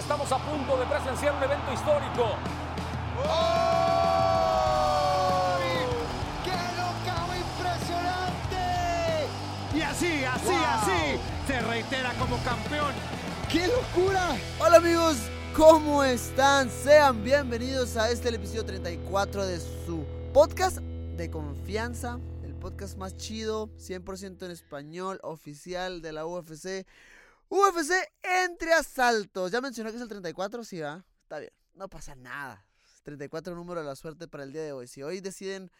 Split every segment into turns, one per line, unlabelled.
Estamos a punto de presenciar un evento histórico.
¡Qué locao impresionante!
Y así, así,
Wow.
así, se reitera como campeón.
¡Qué locura! Hola amigos, ¿cómo están? Sean bienvenidos a este el episodio 34 de su podcast de confianza, el podcast más chido, 100% en español, oficial de la UFC. UFC entre asaltos. ¿Ya mencionó que es el 34? Sí, va. Está bien, no pasa nada. 34 número de la suerte para el día de hoy. Si hoy deciden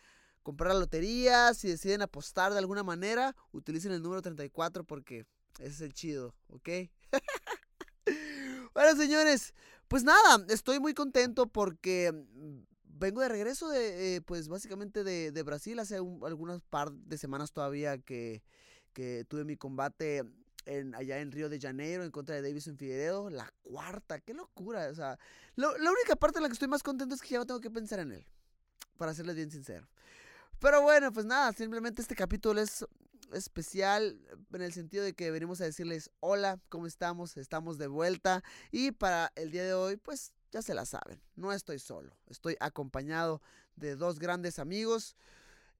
comprar la lotería, si deciden apostar de alguna manera, utilicen el número 34 porque ese es el chido, ¿ok? bueno, señores, pues nada, estoy muy contento porque vengo de regreso de, eh, pues básicamente de, Brasil. Hace un- algunas par de semanas todavía que, que tuve mi combate en, allá en Río de Janeiro en contra de Davison Figueiredo. La cuarta, qué locura. O sea, la única parte en la que estoy más contento es que ya no tengo que pensar en él. Para serles bien sincero. Pero bueno, pues nada, simplemente este capítulo es especial en el sentido de que venimos a decirles hola, ¿cómo estamos? Estamos de vuelta y para el día de hoy, pues ya se la saben, no estoy solo, estoy acompañado de dos grandes amigos.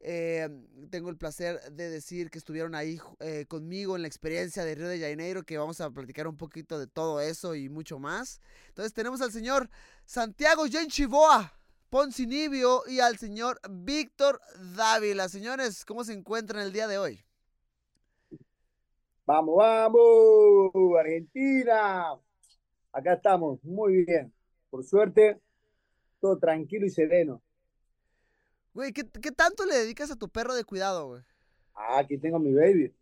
Eh, tengo el placer de decir que estuvieron ahí eh, conmigo en la experiencia de Río de Janeiro, que vamos a platicar un poquito de todo eso y mucho más. Entonces tenemos al señor Santiago Genchiboa. Poncinibio y al señor Víctor Dávila. Señores, ¿cómo se encuentran el día de hoy?
Vamos, vamos, Argentina. Acá estamos, muy bien. Por suerte, todo tranquilo y sereno.
Güey, ¿qué, qué tanto le dedicas a tu perro de cuidado, güey?
Ah, aquí tengo mi baby.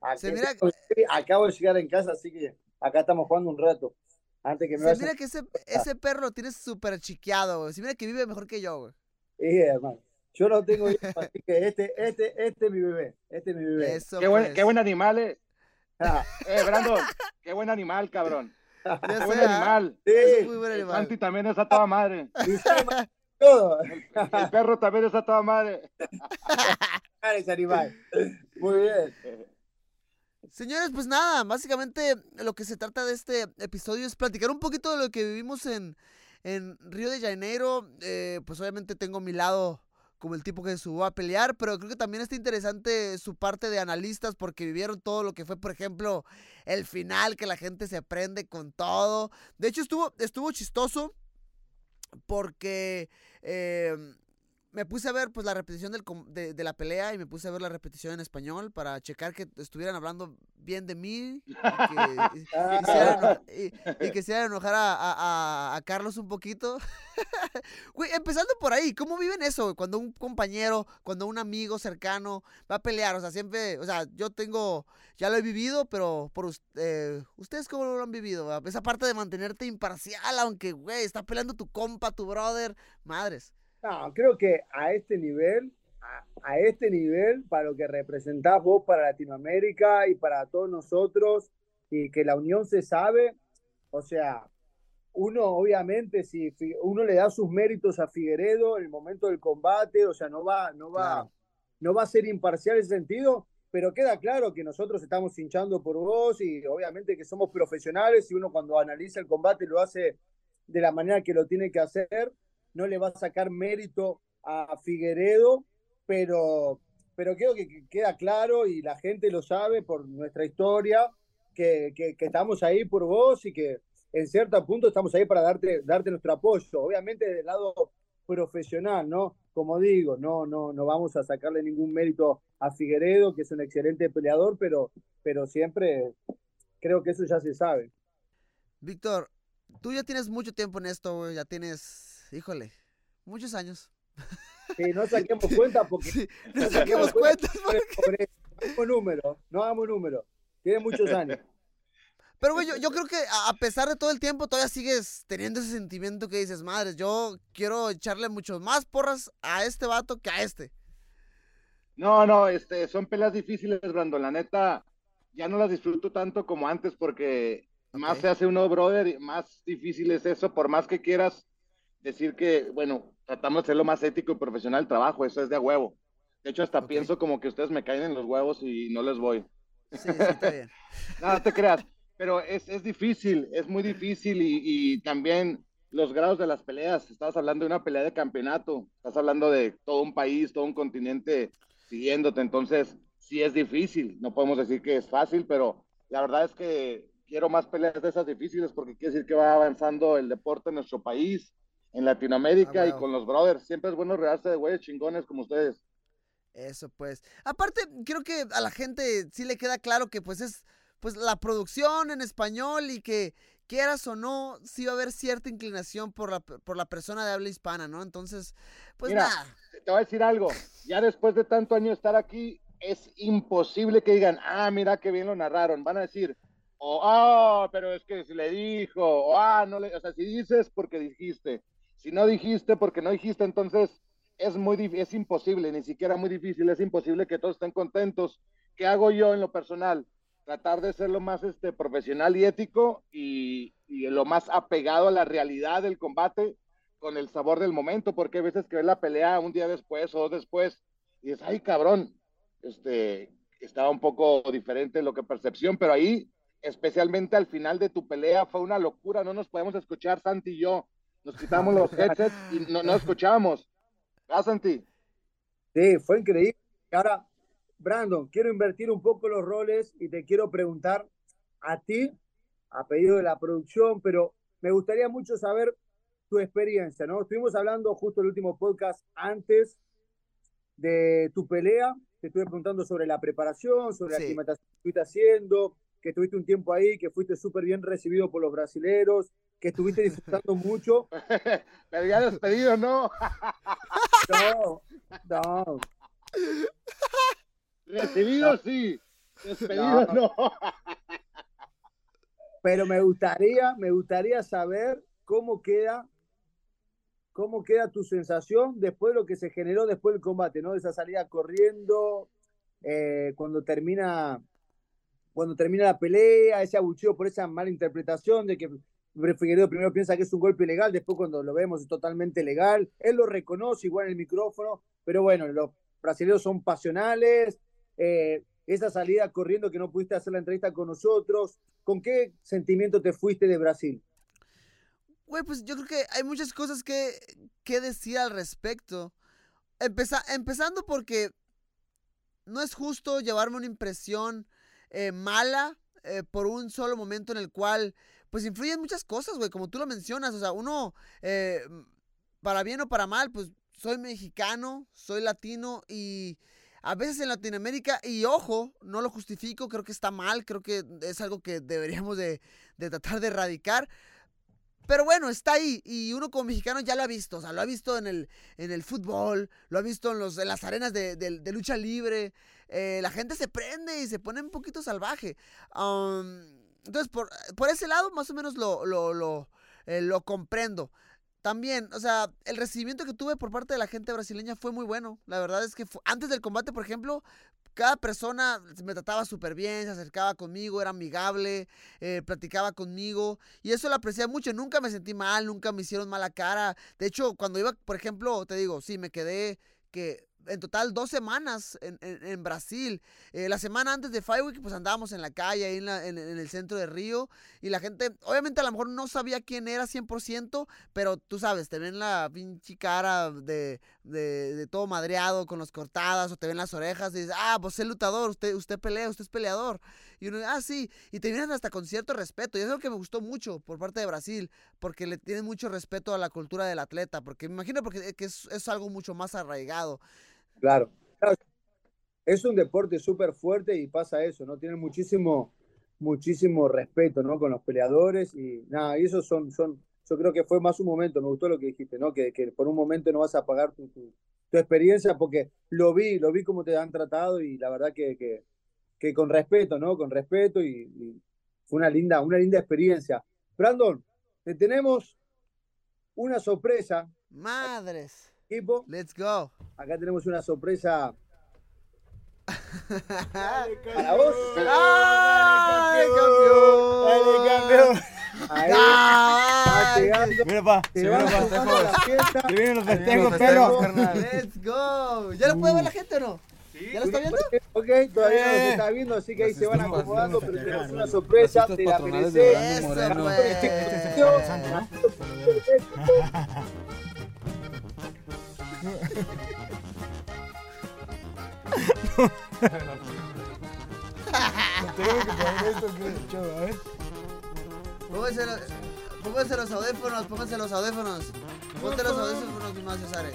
Aquí
Se mira-
tengo mi baby. Acabo de llegar en casa, así que acá estamos jugando un rato. Antes que me
Se mira que ese, ese perro lo tienes súper chiqueado, güey. Se mira que vive mejor que yo, güey.
Sí, hermano. Yo no tengo hijos, así que este, este, este es mi bebé. Este es mi bebé.
Eso,
Qué buen,
pues.
qué buen animal, eh.
Ah,
Eh, Brandon, qué buen animal, cabrón.
Ya
Qué buen
¿ah?
animal.
Es
sí,
muy buen animal.
Santi también es a toda madre.
Se todo.
El perro también es a toda madre.
Ese animal. Muy bien.
Señores, pues nada, básicamente lo que se trata de este episodio es platicar un poquito de lo que vivimos en, en Río de Janeiro. Eh, pues obviamente tengo mi lado como el tipo que subió a pelear, pero creo que también está interesante su parte de analistas porque vivieron todo lo que fue, por ejemplo, el final, que la gente se prende con todo. De hecho, estuvo, estuvo chistoso porque eh, me puse a ver pues la repetición del de, de la pelea y me puse a ver la repetición en español para checar que estuvieran hablando bien de mí y que, y-
Ah,
hicieran enojar a, a- a- a Carlos un poquito. Güey, empezando por ahí, ¿cómo viven eso? Cuando un compañero, cuando un amigo cercano va a pelear, o sea, siempre, o sea, yo tengo, ya lo he vivido, pero por eh, ustedes cómo lo han vivido, va? esa parte de mantenerte imparcial, aunque, güey, está peleando tu compa, tu brother, madres.
No, creo que a este nivel, a, a este nivel, para lo que representás vos para Latinoamérica y para todos nosotros, y que la unión se sabe, o sea, uno obviamente, si uno le da sus méritos a Figueredo en el momento del combate, o sea, no va, no va,
Claro.
no va a ser imparcial en ese sentido, pero queda claro que nosotros estamos hinchando por vos y obviamente que somos profesionales y uno cuando analiza el combate lo hace de la manera que lo tiene que hacer no le va a sacar mérito a Figueredo, pero, pero creo que que queda claro y la gente lo sabe por nuestra historia, que, que- estamos ahí por vos y que en cierto punto estamos ahí para darte, darte nuestro apoyo. Obviamente del lado profesional, ¿no? Como digo, no, no, no vamos a sacarle ningún mérito a Figueredo, que es un excelente peleador, pero, pero siempre creo que eso ya se sabe.
Víctor, tú ya tienes mucho tiempo en esto, ya tienes, híjole, muchos años.
Sí, no saquemos cuenta porque
Sí, no saquemos cuentas,
No hagamos número, no hagamos número. Tiene muchos años.
Pero, güey, yo, yo creo que a pesar de todo el tiempo, todavía sigues teniendo ese sentimiento que dices, madres, yo quiero echarle mucho más porras a este vato que a este.
No, no, este, son peleas difíciles, Brandon. La neta, ya no las disfruto tanto como antes porque más se hace uno, brother, más difícil es eso. Por más que quieras decir que, bueno, tratamos de ser lo más ético y profesional el trabajo, eso es de huevo. De hecho, hasta
Ok.
pienso como que ustedes me caen en los huevos y no les voy.
Sí, sí, está bien.
No, no te creas. pero es, es difícil, es muy difícil y, y también los grados de las peleas. Estás hablando de una pelea de campeonato, estás hablando de todo un país, todo un continente siguiéndote. Entonces, sí es difícil. No podemos decir que es fácil, pero la verdad es que quiero más peleas de esas difíciles porque quiere decir que va avanzando el deporte en nuestro país, en Latinoamérica
Ah,
y con los brothers. Siempre es bueno redarse de güeyes chingones como ustedes.
Eso pues. Aparte, creo que a la gente sí le queda claro que pues es pues la producción en español y que quieras o no, sí va a haber cierta inclinación por la, por la persona de habla hispana, ¿no? Entonces, pues
Mira,
nada.
te voy a decir algo. Ya después de tanto año estar aquí, es imposible que digan, ah, mira qué bien lo narraron. Van a decir, o, ah, pero es que si le dijo, o, ah, no le, o sea, si dices porque dijiste, si no dijiste porque no dijiste, entonces es muy, es imposible, ni siquiera muy difícil, es imposible que todos estén contentos. ¿Qué hago yo en lo personal? Tratar de ser lo más este, profesional y ético y, y lo más apegado a la realidad del combate con el sabor del momento, porque hay veces que ves la pelea un día después o dos después y dices, ay cabrón, este, estaba un poco diferente lo que percepción, pero ahí, especialmente al final de tu pelea, fue una locura, no nos podemos escuchar, Santi y yo, nos quitamos los headsets y no, no escuchábamos. ¿Ah, Santi?
Sí, fue increíble. Y Ahora, Brandon, quiero invertir un poco los roles y te quiero preguntar a ti, a pedido de la producción, pero me gustaría mucho saber tu experiencia, ¿no? Estuvimos hablando justo el último podcast antes de tu pelea, te estuve preguntando sobre la preparación, sobre
Sí.
la aclimatación que estuviste haciendo, que estuviste un tiempo ahí, que fuiste súper bien recibido por los brasileros, que estuviste disfrutando mucho.
Pero ya despedido, ¿no?
No, no,
Recibido sí, despedido no.
pero me gustaría, me gustaría saber cómo queda, cómo queda tu sensación después de lo que se generó después del combate, ¿no? Esa salida corriendo, eh, cuando termina, cuando termina la pelea, ese abucheo por esa mala interpretación de que Figueredo primero piensa que es un golpe ilegal, después cuando lo vemos es totalmente legal. Él lo reconoce igual en el micrófono, pero bueno, los brasileños son pasionales. eh, esa salida corriendo que no pudiste hacer la entrevista con nosotros, ¿con qué sentimiento te fuiste de Brasil?
Güey, pues yo creo que hay muchas cosas que, que decir al respecto. Empeza- empezando porque no es justo llevarme una impresión eh, mala eh, por un solo momento en el cual, pues influyen muchas cosas, güey, como tú lo mencionas. O sea, uno, eh, para bien o para mal, pues soy mexicano, soy latino y a veces en Latinoamérica, y ojo, no lo justifico, creo que está mal, creo que es algo que deberíamos de, de tratar de erradicar. Pero bueno, está ahí y uno como mexicano ya lo ha visto, o sea, lo ha visto en el, en el fútbol, lo ha visto en, los, en las arenas de, de- lucha libre, eh, la gente se prende y se pone un poquito salvaje. Um, entonces, por, por ese lado, más o menos lo, lo, lo, eh, lo comprendo. También, o sea, el recibimiento que tuve por parte de la gente brasileña fue muy bueno. La verdad es que antes del combate, por ejemplo, cada persona me trataba súper bien, se acercaba conmigo, era amigable, eh, platicaba conmigo. Y eso lo aprecié mucho. Nunca me sentí mal, nunca me hicieron mala cara. De hecho, cuando iba, por ejemplo, te digo, sí, me quedé que en total dos semanas en, en- en Brasil. Eh, la semana antes de Week, pues andábamos en la calle, ahí en, la- en- el centro de Río. Y la gente, obviamente a lo mejor no sabía quién era 100%, pero tú sabes, te ven la pinche cara de, de, de todo madreado, con las cortadas, o te ven las orejas, y dices, ah, pues es lutador, usted, usted pelea, usted es peleador. Y uno, ah, sí, y te vienen hasta con cierto respeto. Y eso es lo que me gustó mucho por parte de Brasil, porque le tienen mucho respeto a la cultura del atleta, porque me imagino porque, que es, es algo mucho más arraigado.
Claro. Es un deporte súper fuerte y pasa eso, ¿no? Tienen muchísimo, muchísimo respeto, ¿no? Con los peleadores y nada, y esos son, son, yo creo que fue más un momento, me gustó lo que dijiste, ¿no? Que, que por un momento no vas a pagar tu, tu, experiencia porque lo vi, lo vi cómo te han tratado y la verdad que, que, que con respeto, ¿no? Con respeto y, y fue una linda, una linda experiencia. Brandon, te tenemos una sorpresa,
Madres.
Equipo.
Let's go.
Acá tenemos una sorpresa
¡Ay,
para vos.
campeón!
Ahí va
¡Ay,
llegando.
Mira, pa.
Se
Se
va
viene
sumando a la fiesta.
Se vienen los
vienen
festejos,
los
perro.
festejos, carnal.
¡Let's go! ¿Ya lo puede ver la gente o no?
Sí,
¿Ya lo está viendo?
Ok, todavía no
Eh.
se está viendo, así que ahí se van acomodando, pero tenemos una sorpresa, te la mereces.
Eso, güey.
Tengo que poner esto, ¿qué? Chavo, a ver.
Pónganse los, pónganse los audífonos, pónganse los audífonos. Ponte los audífonos, mi Macio Sare.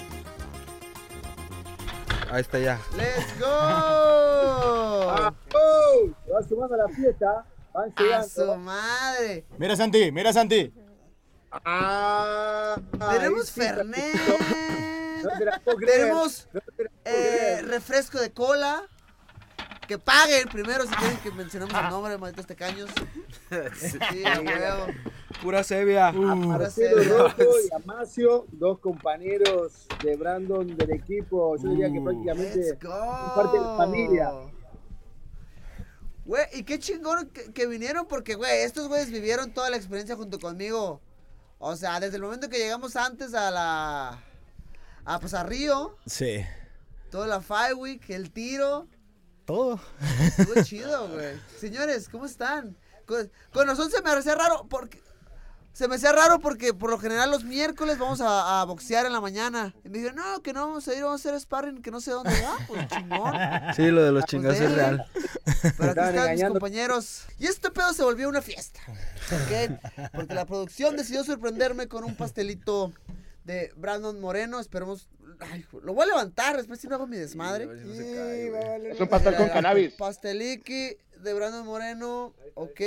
Ahí está ya.
¡Let's go!
Ah, oh, se va sumando a la fiesta, van
¡A su madre!
Mira Santi, mira Santi.
Ah,
Tenemos
sí,
Fernet.
No te la puedo creer.
Tenemos
No te la puedo
eh, refresco de cola. Que paguen primero si quieren que mencionemos el nombre, malditos tecaños. Sí, a huevo.
Pura sevia.
Pura
Marcelo
sevia.
Rojo y Amacio, dos compañeros de Brandon del equipo, yo diría que
Uh.
prácticamente
Let's go.
parte de la familia.
Güey, y qué chingón que, que vinieron porque, güey, estos güeyes vivieron toda la experiencia junto conmigo. O sea, desde el momento que llegamos antes a la... A, pues a Río,
Sí.
toda la Five Week, el tiro.
Todo.
Estuvo chido, güey. Señores, ¿cómo están? Con, con nosotros se me hacía raro porque... Se me hacía raro porque por lo general los miércoles vamos a, a boxear en la mañana. Y me dijeron, no, que no vamos a ir, vamos a hacer sparring, que no sé dónde. Ah, pues chingón.
Sí, lo de los
Pues
chingazos es real.
Pero aquí están mis compañeros. Y este pedo se volvió una fiesta. ¿ok? Porque la producción decidió sorprenderme con un pastelito de Brandon Moreno. Esperemos. Ay, lo voy a levantar, después si no hago mi desmadre.
Es un pastel con cannabis.
Pasteliki de Brandon Moreno. Ok.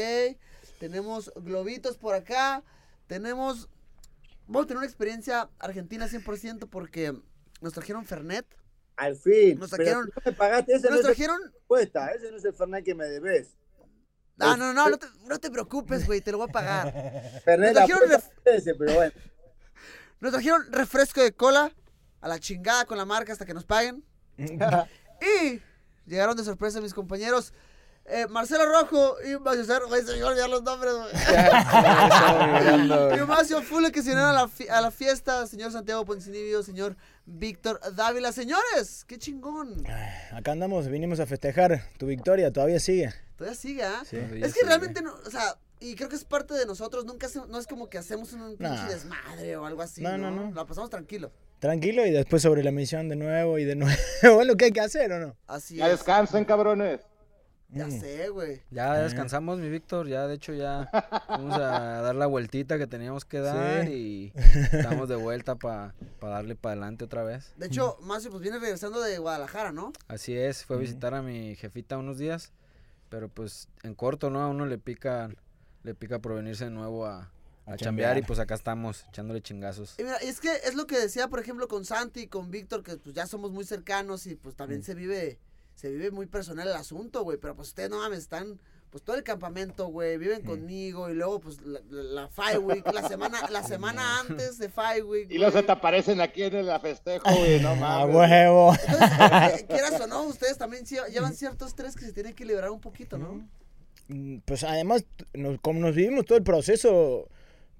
Tenemos globitos por acá. Tenemos. Vamos a tener una experiencia argentina 100% porque nos trajeron Fernet.
Al fin.
Nos trajeron-
no me pagaste, ese no
Nos
es el
trajeron.
respuesta, ese no es el Fernet que me debes.
Ah, no, no, no te, no te preocupes, güey, te lo voy a pagar.
Fernet,
Nos trajeron
ese, pero bueno.
Nos trajeron refresco de cola a la chingada con la marca hasta que nos paguen. Y llegaron de sorpresa mis compañeros eh, Marcelo Rojo y Macio Cerro. Güey, se me iba a olvidar los nombres, güey. y Macio Fule que se unieron a la, a la fiesta. Señor Santiago Poncinibio, señor Víctor Dávila. Señores, qué chingón.
Acá andamos, vinimos a festejar tu victoria, todavía sigue.
Todavía sigue, ¿ah?
Sí.
Es que realmente, no, o sea, y creo que es parte de nosotros. Nunca hacemos- no es como que hacemos un pinche
Nah.
desmadre o algo así.
No,
No,
no, no.
La pasamos tranquilo.
Tranquilo y después sobre la misión de nuevo y de nuevo. es lo que hay que hacer, ¿o no?
Así
Ya
es.
descansen, cabrones.
Ya sé, güey.
Ya descansamos, mi Víctor. Ya, de hecho, ya vamos a dar la vueltita que teníamos que dar y estamos de vuelta para darle para adelante otra vez.
De hecho, Macio, pues viene regresando de Guadalajara, ¿no?
Así es, fue a visitar a mi jefita unos días, pero pues en corto, ¿no? A uno le pica, le pica por venirse de nuevo a, a,
A
chambear y pues acá estamos echándole chingazos.
Y mira, es que es lo que decía, por ejemplo, con Santi y con Víctor, que pues ya somos muy cercanos y pues también se vive, se vive muy personal el asunto, güey. Pero pues ustedes no mames, están pues todo el campamento, güey, viven conmigo y luego pues la, la, la Five Week, la semana, la semana antes de Five Week.
Y los te aparecen aquí en el festejo, güey. No
A
mames.
huevo.
Entonces, eh, quieras o no, ustedes también llevan ciertos tres que se tienen que liberar un poquito, ¿no?
Mm, Pues además, nos- como nos vivimos todo el proceso,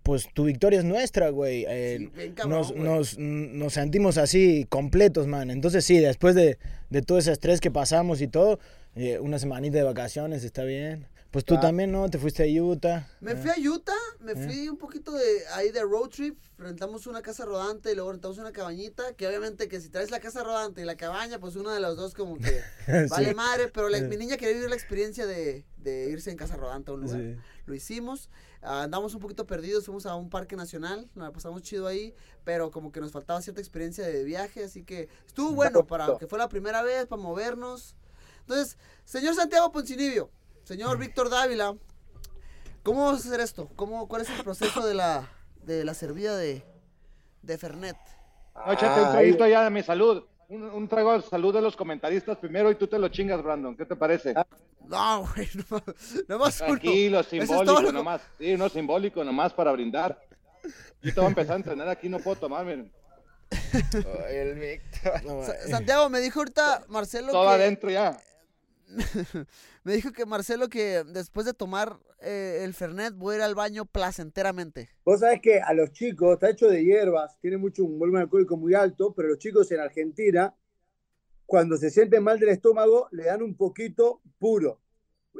pues tu victoria es nuestra, güey. Eh,
Sí, bien cabrón,
nos,
güey.
nos, nos sentimos así completos, man. Entonces sí, después de, de todo ese estrés que pasamos y todo, eh, una semanita de vacaciones está bien. Pues tú también, ¿no? Te fuiste a Utah.
Me fui a Utah, me fui un poquito de ahí de road trip, rentamos una casa rodante y luego rentamos una cabañita, que obviamente que si traes la casa rodante y la cabaña, pues uno de los dos como que vale
Sí.
madre, pero la- mi niña quería vivir la experiencia de, de irse en casa rodante a un lugar.
Sí.
Lo hicimos, andamos un poquito perdidos, fuimos a un parque nacional, nos la pasamos chido ahí, pero como que nos faltaba cierta experiencia de viaje, así que estuvo bueno para que fue la primera vez, para movernos. Entonces, señor Santiago Poncinibio, señor Víctor Dávila, ¿cómo vamos a hacer esto? ¿Cómo, ¿Cuál es el proceso de la, de la servida de, de Fernet?
No, échate un traguito ya de mi salud. Un, un trago de salud de los comentaristas primero y tú te lo chingas, Brandon. ¿Qué te parece?
No, güey, no, no más uno.
Tranquilo,
es
simbólico
lo-
nomás. Sí, no simbólico nomás para brindar. Yo te voy a empezar a entrenar aquí, no puedo tomar, miren.
el Víctor.
Sa- Santiago, me dijo ahorita Marcelo
Todo
que...
adentro ya.
Me dijo que Marcelo que después de tomar eh, el Fernet voy a ir al baño placenteramente.
Vos sabés que a los chicos, está hecho de hierbas, tiene mucho un volumen alcohólico muy alto, pero los chicos en Argentina cuando se sienten mal del estómago, le dan un poquito puro.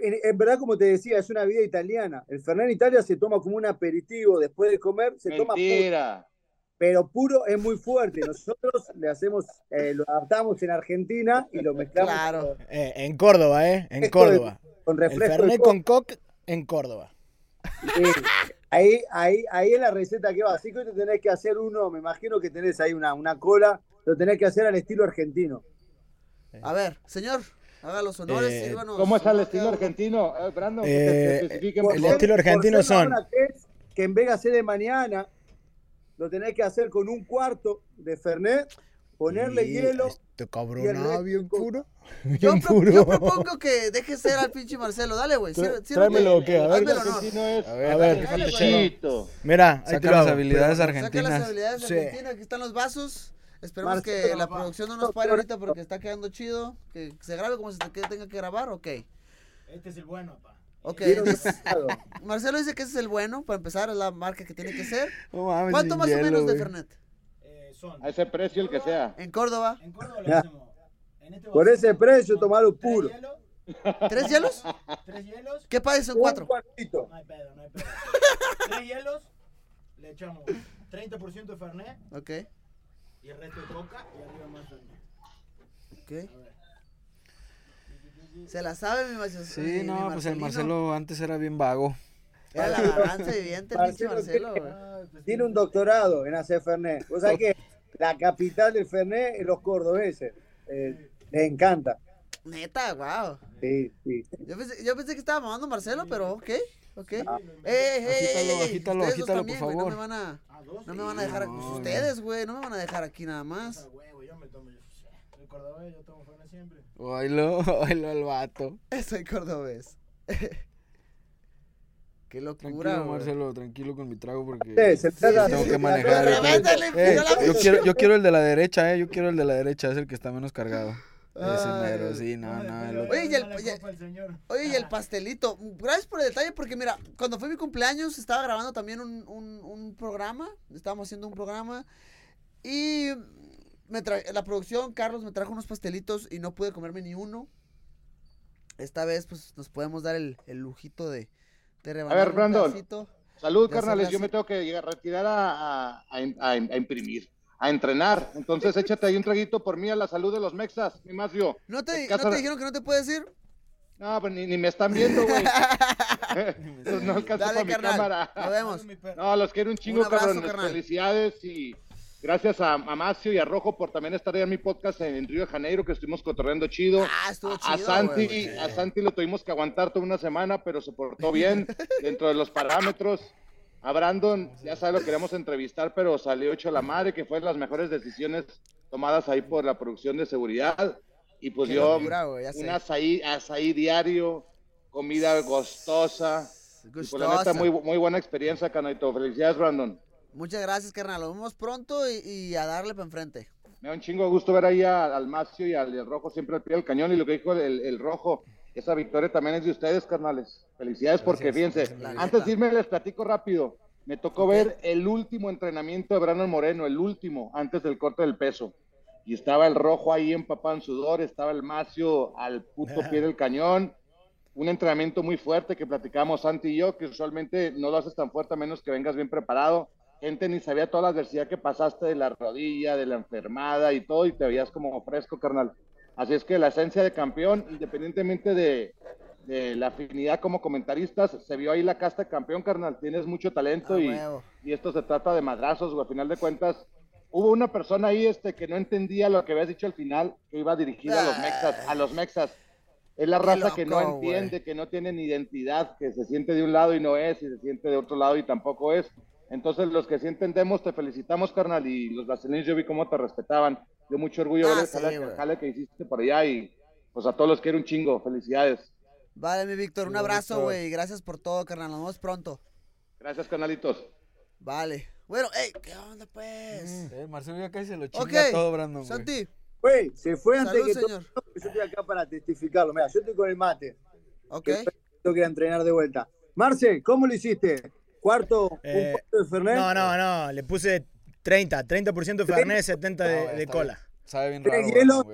En, en verdad, como te decía, es una vida italiana. El Fernet en Italia se toma como un aperitivo después de comer, se toma puro. Pero puro es muy fuerte. Nosotros le hacemos, eh, lo adaptamos en Argentina y lo mezclamos
Claro.
Eh, en Córdoba, ¿eh? En
de-
Córdoba.
con
El
refresco.
Fernet
coca.
con coca en Córdoba.
Ahí, ahí, ahí es la receta que va. Así que te tenés que hacer uno, me imagino que tenés ahí una, una cola, lo tenés que hacer al estilo argentino.
A ver, señor, haga los honores.
Eh,
sírvanos
¿Cómo es
una
estilo argentino? Eh, Brandon, que
Eh,
te especifiquen, por
el estilo
Por
argentino
ser
son-
que es en de hacer de mañana, lo tenés que hacer con un cuarto de Fernet, ponerle
Y
hielo.
Este
y
cabrón,
el
ah,
resto
bien puro.
Yo,
Bien
pro-
puro.
yo propongo que deje ser al pinche Marcelo. Dale, güey.
Tráemelo, ¿o qué? A ver.
El honor.
argentino es
A ver,
A ver,
dale.
Mira, ahí
Saca las habilidades
Saca las
argentinas.
habilidades
Sí.
argentinas. Aquí están los vasos. Esperemos
Marcelo,
que la
papá.
producción no nos pare ahorita porque está quedando chido. Que se grabe como se te- que tenga que grabar. Ok.
Este es el bueno, pa.
Ok. Marcelo dice que ese es el bueno. Para empezar, es la marca que tiene que ser.
Mames,
¿Cuánto más o menos de. Fernet?
son.
A ese precio el que sea.
En Córdoba.
En Córdoba hacemos. En este
Por ese precio, tomalo puro.
¿Tres hielos?
tres hielos.
¿Qué país son
Un
cuatro?
cuartito.
No hay pedo, no hay pedo. tres hielos, le echamos 30% de Fernet
Ok.
y el resto de coca y arriba más Fernet.
Ok. Se la sabe mi Marcelo.
Sí, no, pues el. Marcelo antes era bien vago.
Era la vagancia viviente, el pinche
Marcelo. Tiene un doctorado en hacer Fernet. O sea que la capital del Fernet es los cordobeses. Eh, les encanta.
Neta, wow.
Sí, sí.
Yo pensé, yo pensé que estaba mamando Marcelo, pero ok, ok. Eh,
Ah.
eh, eh,
Agítalo,
eh,
agítalo,
dos
agítalo, por
güey, No
favor.
me van a, no me van a dejar,
No,
ustedes, güey, no me van a dejar aquí nada más.
Cordobés, yo tomo Fernet siempre.
Oilo, oilo al vato.
Soy cordobés. Qué
Tranquilo,
locura, güey.
Marcelo, tranquilo con mi trago porque
se trata
tengo que manejar. Eh,
yo
quiero, yo quiero el de la derecha, eh. Yo quiero el de la derecha, es el que está menos cargado. Ese
Ay,
mero, sí, no, no. el
Oye, y el, oye, y el pastelito. Gracias por el detalle, porque mira, cuando fue mi cumpleaños estaba grabando también un, un, un programa. Estábamos haciendo un programa. Y me la producción, Carlos, me trajo unos pastelitos y no pude comerme ni uno. Esta vez, pues, nos podemos dar el, el lujito de, de rebanar un
Brandon.
pedacito.
Salud, carnales. Yo me tengo que llegar- retirar a, a- a- a- a imprimir, a entrenar. Entonces, échate ahí un traguito por mí a la salud de los mexas, mi Macio.
¿No te, ¿No te dijeron que no te puedes ir?
No, pues ni, ni me están viendo, güey. Entonces, no alcanzo
Dale,
para mi
carnal.
cámara.
Nos vemos.
No, los quiero un chingo,
Un abrazo,
cabrones.
carnal.
Felicidades y gracias a, a Macio y a Rojo por también estar ahí en mi podcast en, en Río de Janeiro, que estuvimos cotorreando chido.
Ah, estuvo chido.
a Santi, a Santi lo tuvimos que aguantar toda una semana, pero se portó bien dentro de los parámetros. A Brandon, ya sabe, lo queríamos entrevistar, pero salió hecho la madre, que fue de las mejores decisiones tomadas ahí por la producción de seguridad. Y pues
Qué
yo,
locura,
un azaí, azaí diario, comida gustosa. Y pues la neta, muy, muy buena experiencia, Canito. Felicidades, Brandon.
Muchas gracias, carnal. Nos vemos pronto y, y a darle para enfrente.
Me da un chingo de gusto ver ahí a- al Macio y al, Rojo siempre al pie del cañón. Y lo que dijo el, el Rojo, esa victoria también es de ustedes, carnales. Felicidades porque, fíjense, antes de irme les platico rápido. Me tocó ver el último entrenamiento de Brandon Moreno, el último, antes del corte del peso. Y estaba el Rojo ahí empapado en sudor, estaba el Macio al puto pie del cañón. Un entrenamiento muy fuerte que platicamos Santi y yo, que usualmente no lo haces tan fuerte a menos que vengas bien preparado. Gente ni sabía toda la adversidad que pasaste de la rodilla, de la enfermada y todo, y te veías como fresco, carnal. Así es que la esencia de campeón, independientemente de, de la afinidad como comentaristas, se vio ahí la casta de campeón, carnal. Tienes mucho talento
Ah,
y,
huevo.
y esto se trata de madrazos. A final de cuentas, hubo una persona ahí este, que no entendía lo que habías dicho al final, que iba dirigido a los mexas, a los mexas. Es la raza que no entiende, que no tiene ni identidad, que se siente de un lado y no es, y se siente de otro lado y tampoco es. Entonces, los que sí entendemos, te felicitamos, carnal, y los brasileños yo vi cómo te respetaban. Dio mucho orgullo
Ah,
ver el
sí,
el jale que hiciste por allá y pues a todos los quiero un chingo. Felicidades.
Vale, mi Víctor, un abrazo, güey. Gracias por todo, carnal. Nos vemos pronto.
Gracias, canalitos.
Vale. Bueno, ey, ¿qué onda, pues?
Eh, Marcelo ya casi se lo chinga
Ok,
todo, Brandon, güey.
Santi,
Güey, se fue antes
salud,
que todo.
señor.
Yo estoy acá para testificarlo. Mira, yo estoy con el mate.
Ok.
que Tengo que entrenar de vuelta. Marce, ¿cómo lo hiciste? ¿Cuarto?
Eh,
¿Un cuarto de Fernet?
No, no, no. Le puse 30. 30% de Fernet, 70 de,
No,
de
está
cola.
Sabe bien
¿Tiene
raro,
hielo?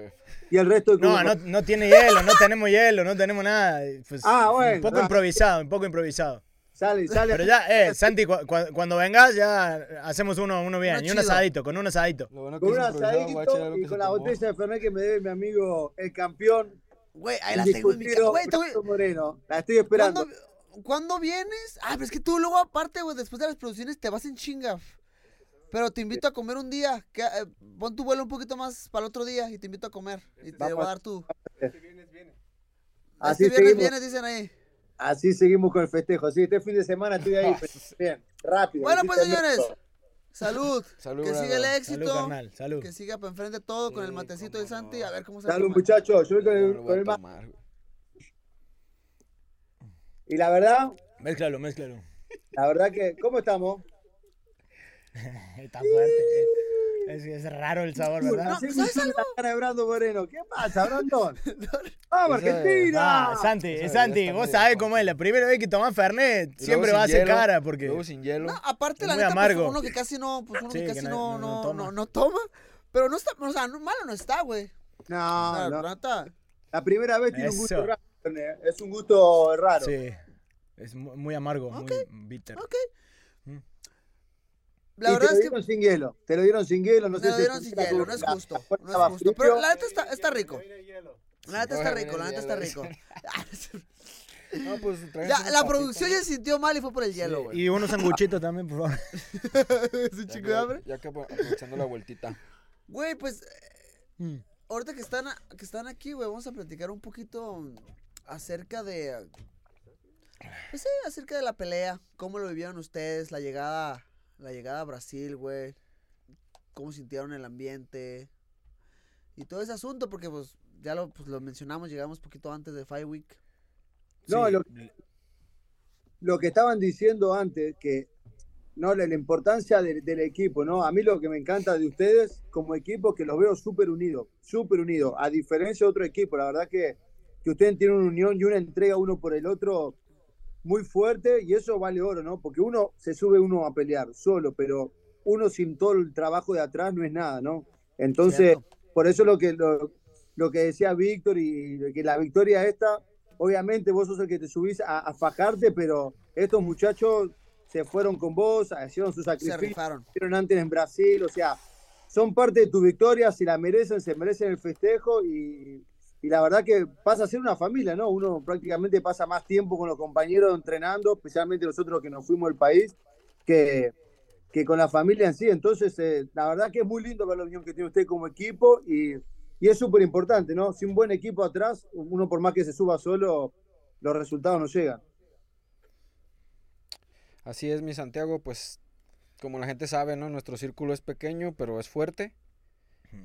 Y el resto de
No, no, no tiene hielo, no tenemos hielo, no tenemos nada. Pues,
Ah, bueno,
Un poco
ah.
improvisado, un poco improvisado.
Sale, sale.
Pero ya, eh, Santi, cu- cu- cuando vengas ya hacemos uno, uno bien.
Uno
y un asadito, con un asadito.
Bueno
con un asadito y con la
tomó.
botella de Fernet que me debe mi amigo, el campeón.
Güey, ahí la tengo en mi casa.
Moreno. La estoy esperando.
¿Cuándo, ¿Cuándo vienes? Ah, pero es que tú luego aparte, güey, después de las producciones te vas en chinga. Pero te invito a comer un día. Que, eh, pon tu vuelo un poquito más para el otro día y te invito a comer. Y te voy a dar tu...
Así
Este viernes
seguimos,
vienes, dicen ahí.
así seguimos con el festejo. Sí, este fin de semana estoy ahí. bien, rápido.
Bueno, pues señores, salud.
Salud,
que siga el éxito.
Salud, carnal, salud.
Que siga para enfrente todo con el matecito del Santi. A ver cómo se
Salud, muchachos. Yo voy con
No
el, con
voy a
el ma-
tomar, güey.
Y la verdad,
Mézclalo, mézclalo.
la verdad que, ¿cómo estamos?
Está fuerte. eh. Es, es raro el sabor, ¿verdad?
No, ¿sabes algo?
de Brando Moreno. ¿Qué pasa, Brandon? ¡Vamos, Argentina!
Ah, Santi,
Esa
Santi, vos sabés cómo es. La primera vez que tomás Fernet siempre va a hacer cara porque...
Luego sin hielo.
No, aparte,
Es
la neta, pues,
amargo.
uno que casi no, pues uno
Sí,
que
que
casi
no-
no,
no- no
no,
toma.
no, no toma. Pero no está, o sea, no, malo no está, güey. O sea,
No, no.
la
primera vez tiene un gusto raro. Es un gusto raro.
Sí. Es mu- muy amargo, muy bitter.
Ok.
Mm.
La
Y
verdad
te
es
lo
que
dieron sin hielo. Te lo dieron sin hielo. No sé
lo dieron
es
sin hielo, no es justo. No es justo.
frío.
Pero la neta está, está rico. La neta está rico, la neta está rico.
No, pues
Ya, la
papita,
producción ya se sintió mal y fue por el hielo, güey.
Y unos sanguchitos también, por favor.
¿Es un
Ya
chico
que-
de hambre?
Ya que apro- aprovechando la vueltita.
Güey, pues, eh,
Mm.
ahorita que están, que están aquí, güey, vamos a platicar un poquito acerca de... Pues sí, acerca de la pelea. ¿Cómo lo vivieron ustedes? La llegada, la llegada a Brasil, güey. ¿Cómo sintieron el ambiente? Y todo ese asunto, porque pues ya lo, pues, lo mencionamos, llegamos poquito antes de Fight Week.
No,
Sí.
lo, lo que estaban diciendo antes, que no la, la importancia del, del equipo, ¿no? A mí lo que me encanta de ustedes como equipo que los veo súper unidos, súper unidos, a diferencia de otro equipo, la verdad que, que ustedes tienen una unión y una entrega uno por el otro muy fuerte y eso vale oro, ¿no? Porque uno se sube uno a pelear solo, pero uno sin todo el trabajo de atrás no es nada, ¿no? Entonces,
Cierto.
por eso lo que, lo, lo que decía Víctor y que la victoria esta, obviamente vos sos el que te subís a, a fajarte, pero estos muchachos se fueron con vos, hicieron su
Se
sacrificio,
rifaron.
hicieron antes en Brasil, o sea, son parte de tu victoria, si la merecen, se merecen el festejo y, y la verdad que pasa a ser una familia, ¿no? Uno prácticamente pasa más tiempo con los compañeros entrenando, especialmente nosotros que nos fuimos del país, que, que con la familia en sí. Entonces, eh, la verdad que es muy lindo ver la unión que tiene usted como equipo y, y es súper importante, ¿no? Sin un buen equipo atrás, uno por más que se suba solo, los resultados no llegan.
Así es, mi Santiago, pues como la gente sabe, ¿no? Nuestro círculo es pequeño, pero es fuerte.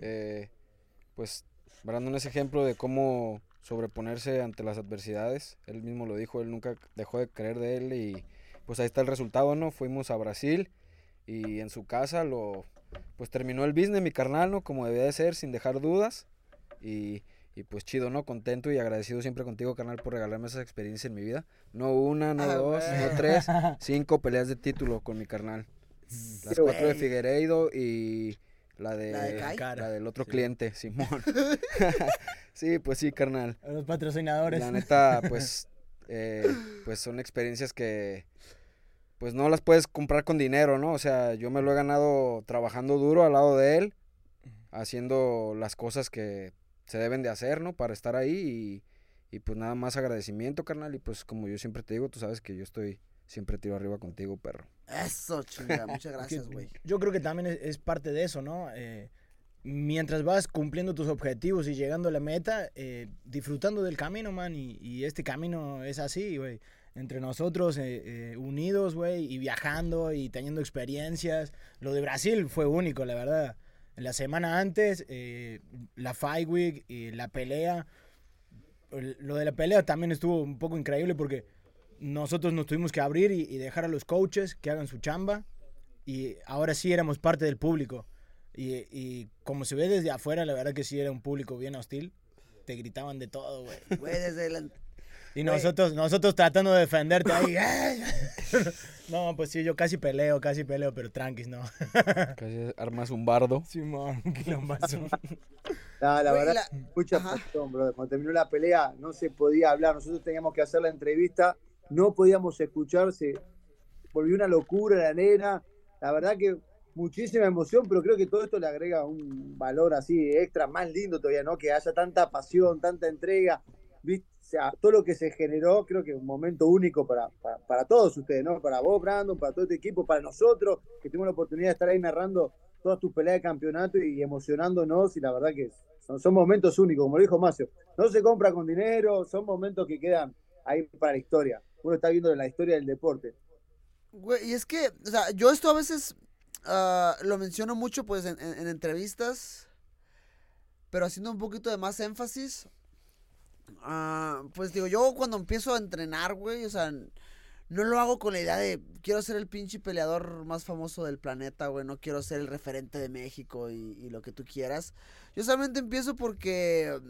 Eh, pues Brandon es ejemplo de cómo sobreponerse ante las adversidades. Él mismo lo dijo, él nunca dejó de creer de él y pues ahí está el resultado, ¿no? Fuimos a Brasil y en su casa lo pues terminó el business, mi carnal, ¿no? Como debía de ser, sin dejar dudas. Y, y pues chido, ¿no? Contento y agradecido siempre contigo, carnal, por regalarme esas experiencias en mi vida. No una, no
Ah,
dos, no tres, cinco peleas de título con mi carnal. Las cuatro de. Figueiredo y la de,
¿La de Kai?
la del otro
Sí.
cliente, Simón. sí, pues sí, carnal.
A Los patrocinadores.
La neta, pues, eh, pues son experiencias que, pues no las puedes comprar con dinero, ¿no? O sea, yo me lo he ganado trabajando duro al lado de él, haciendo las cosas que se deben de hacer, ¿no? Para estar ahí y, y pues nada más agradecimiento, carnal. Y pues como yo siempre te digo, tú sabes que yo estoy siempre tiro arriba contigo, perro.
Eso, chinga. Muchas gracias, güey.
Yo creo que también es, es parte de eso, ¿no? Eh, mientras vas cumpliendo tus objetivos y llegando a la meta, eh, disfrutando del camino, man. Y, y este camino es así, güey. Entre nosotros, eh, eh, unidos, güey, y viajando y teniendo experiencias. Lo de Brasil fue único, la verdad. La semana antes, eh, la Fight Week y la pelea. El- Lo de la pelea también estuvo un poco increíble porque nosotros nos tuvimos que abrir y, y dejar a los coaches que hagan su chamba y ahora sí éramos parte del público. Y, y como se ve desde afuera, la verdad que sí era un público bien hostil. Te gritaban de todo, güey. Y nosotros, nosotros tratando de defenderte ahí. no, pues sí, yo casi peleo, casi peleo, pero tranquis, no.
Casi armas un bardo.
Simón, quilombazo.
La, la
Güey,
verdad,
la-
mucha pasión, brother. Cuando terminó la pelea, no se podía hablar. Nosotros teníamos que hacer la entrevista, no podíamos escucharse. Volvió una locura la nena. La verdad que muchísima emoción, pero creo que todo esto le agrega un valor así extra, más lindo todavía, ¿no? Que haya tanta pasión, tanta entrega. ¿viste? Sea, todo lo que se generó, creo que es un momento único para, para, para todos ustedes, ¿no? Para vos, Brandon, para todo este equipo, para nosotros, que tuvimos la oportunidad de estar ahí narrando todas tus peleas de campeonato y emocionándonos, y la verdad que son, son momentos únicos, como lo dijo Macio. No se compra con dinero, son momentos que quedan ahí para la historia. Uno está viendo la historia del deporte.
Güey, y es que, o sea, yo esto a veces ah, lo menciono mucho, pues, en, en- en entrevistas, pero haciendo un poquito de más énfasis. Ah, pues digo, yo cuando empiezo a entrenar, güey, o sea, no lo hago con la idea de quiero ser el pinche peleador más famoso del planeta, güey, no quiero ser el referente de México y, y lo que tú quieras. Yo solamente empiezo porque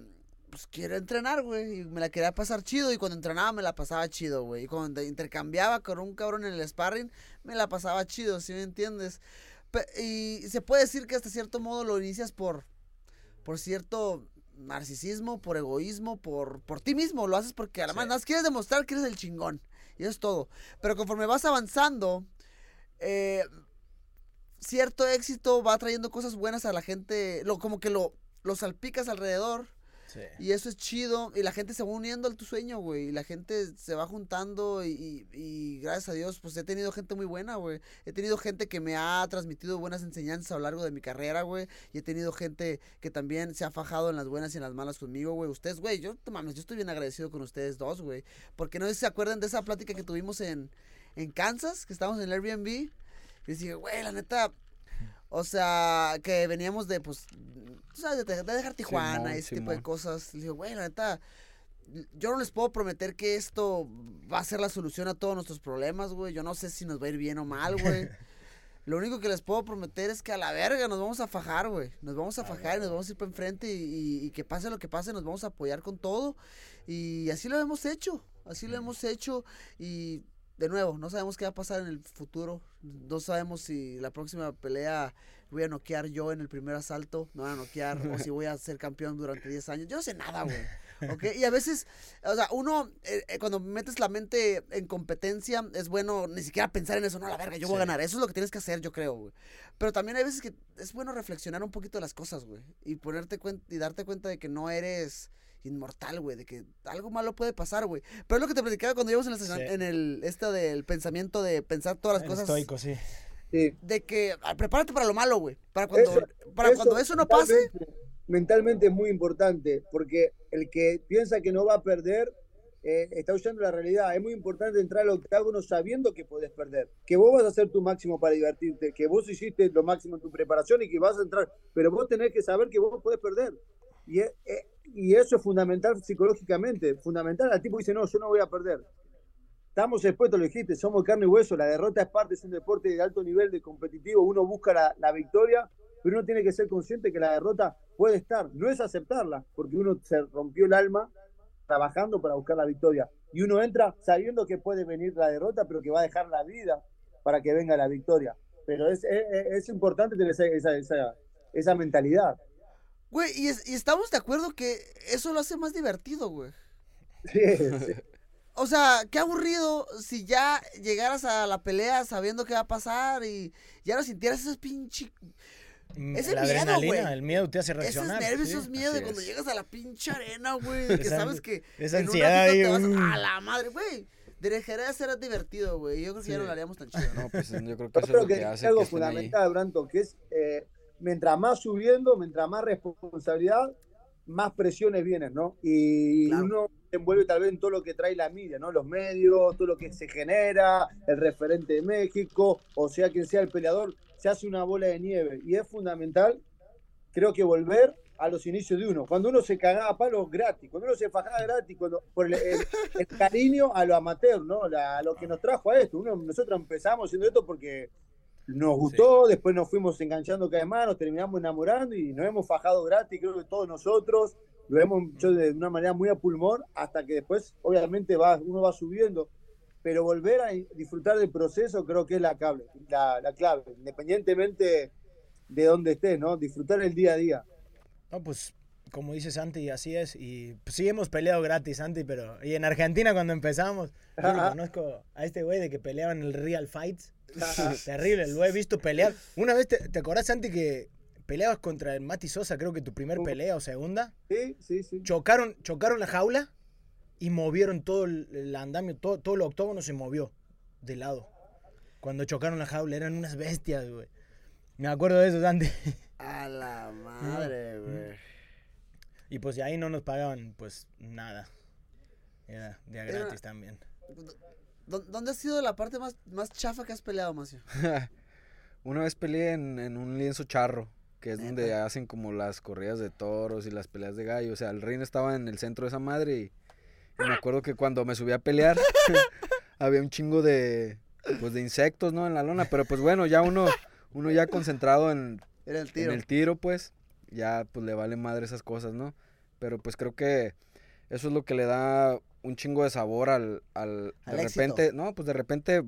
pues quiero entrenar, güey, y me la quería pasar chido y cuando entrenaba me la pasaba chido, güey, y cuando intercambiaba con un cabrón en el sparring me la pasaba chido, ¿sí me entiendes? Pe- y se puede decir que hasta cierto modo lo inicias por por cierto narcisismo, por egoísmo, por por ti mismo, lo haces porque además
Sí.
más quieres demostrar que eres el chingón y eso es todo. Pero conforme vas avanzando eh, cierto éxito va trayendo cosas buenas a la gente, lo como que lo lo salpicas alrededor Y eso es chido. Y la gente se va uniendo a tu sueño, güey. Y la gente se va juntando. Y, y- y gracias a Dios, pues he tenido gente muy buena, güey. He tenido gente que me ha transmitido buenas enseñanzas a lo largo de mi carrera, güey. Y he tenido gente que también se ha fajado en las buenas y en las malas conmigo, güey. Ustedes, güey, yo, yo estoy bien agradecido con ustedes dos, güey. Porque no sé si se acuerdan de esa plática que tuvimos en, en Kansas, que estábamos en el Airbnb. Y dije, güey, la neta. O sea, que veníamos de, pues, sabes, de, de dejar Tijuana
Simón,
y ese tipo de cosas. Le digo, güey, la neta, yo no les puedo prometer que esto va a ser la solución a todos nuestros problemas, güey. Yo no sé si nos va a ir bien o mal, güey. Lo único que les puedo prometer es que a la verga nos vamos a fajar, güey. Nos vamos a fajar y nos vamos a ir para enfrente y, y- y que pase lo que pase, nos vamos a apoyar con todo. Y así lo hemos hecho, así lo hemos hecho. Y de nuevo, no sabemos qué va a pasar en el futuro. No sabemos si la próxima pelea voy a noquear yo en el primer asalto, no voy a noquear, o si voy a ser campeón durante 10 años. Yo no sé nada, güey. ¿Ok? Y a veces, o sea, uno, eh, eh, cuando metes la mente en competencia, es bueno ni siquiera pensar en eso, no, la verga, yo voy a ganar. Eso es lo que tienes que hacer, yo creo, güey. Pero también hay veces que es bueno reflexionar un poquito de las cosas, güey. Y ponerte cuenta, y darte cuenta de que no eres inmortal, güey, de que algo malo puede pasar, güey. Pero es lo que te platicaba cuando íbamos en, estacion-
Sí.
en el, este del pensamiento de pensar todas las
El
cosas.
estoico, sí.
Sí.
De que ah, prepárate para lo malo, güey. Para cuando,
Eso-
para cuando eso no pase,
mentalmente- es muy importante, porque el que piensa que no va a perder eh, está huyendo la realidad. Es muy importante entrar al octágono sabiendo que podés perder, que vos vas a hacer tu máximo para divertirte, que vos hiciste lo máximo en tu preparación y que vas a entrar, pero vos tenés que saber que vos podés perder. Y, es- eh, y eso es fundamental psicológicamente, fundamental. Al tipo dice, no, yo no voy a perder. Estamos expuestos, lo dijiste, somos carne y hueso, la derrota es parte, es un deporte de alto nivel de competitivo, uno busca la, victoria, pero uno tiene que ser consciente que la derrota puede estar, no es aceptarla, porque uno se rompió el alma trabajando para buscar la victoria, y uno entra sabiendo que puede venir la derrota, pero que va a dejar la vida para que venga la victoria. Pero es, es, importante tener esa, esa, esa mentalidad.
Güey, y, es- y estamos de acuerdo que eso lo hace más divertido, güey.
Sí, sí.
O sea, qué aburrido si ya llegaras a la pelea sabiendo qué va a pasar y ya no sintieras esos pinche...
Mm,
Ese
la
miedo, güey.
el miedo te hace
Esos
reaccionar.
nervios,
sí.
esos miedos de cuando
es.
llegas a la pinche arena, güey. Que
Esa-
sabes que
esa
en un
ansiedad ahí,
te vas
uh.
a la madre, güey. Dejaría de ser divertido, güey. Yo creo que ya no lo haríamos tan chido, ¿no?
Pues yo creo que eso es lo
que
que
es
hace
algo
que estén ahí.
fundamental, Branto, que es eh, mientras más subiendo, mientras más responsabilidad, más presiones vienen, ¿no? Y
Claro.
uno se envuelve tal vez en todo lo que trae la media, ¿no? Los medios, todo lo que se genera, el referente de México, o sea quien sea el peleador, se hace una bola de nieve. Y es fundamental, creo que volver a los inicios de uno. Cuando uno se cagaba a palos gratis, cuando uno se fajaba gratis, cuando, por el, el- el cariño a lo amateur, ¿no? La- a lo que nos trajo a esto. Uno, nosotros empezamos haciendo esto porque nos gustó, después nos fuimos enganchando cada vez más, nos terminamos enamorando y nos hemos fajado gratis, creo que todos nosotros, lo hemos hecho de una manera muy a pulmón, hasta que después, obviamente, va, uno va subiendo, pero volver a disfrutar del proceso creo que es la clave, la, la clave, independientemente de dónde estés, ¿no? Disfrutar el día a día.
No, pues como dice Santi, así es. Y pues, sí hemos peleado gratis, Santi, pero. Y en Argentina cuando empezamos, yo lo conozco a este güey de que peleaban el Real Fights. Terrible, lo he visto pelear. Una vez, ¿te, te acordás, Santi, que peleabas contra el Mati Sosa, creo que tu primer pelea o segunda?
Sí, sí, sí.
Chocaron, chocaron la jaula y movieron todo el, el andamio, todo, todo el octógono se movió de lado. Cuando chocaron la jaula, eran unas bestias, güey. Me acuerdo de eso, Santi.
A la madre.
Y pues de ahí no nos pagaban, pues nada. Era de
Era-
gratis también.
¿Dó- ¿Dónde ha sido la parte más, más chafa que has peleado, Macio?
Una vez peleé en, en un lienzo charro, que es donde hacen como las corridas de toros y las peleas de gallo. O sea, el ring estaba en el centro de esa madre y, y me acuerdo que cuando me subí a pelear había un chingo de, pues, de insectos, ¿no? En la lona. Pero pues bueno, ya uno, uno ya concentrado en,
Era el
en el tiro, pues, ya pues le vale madre esas cosas, ¿no? Pero pues creo que eso es lo que le da un chingo de sabor al, al,
Al
de
éxito.
repente, no, pues de repente,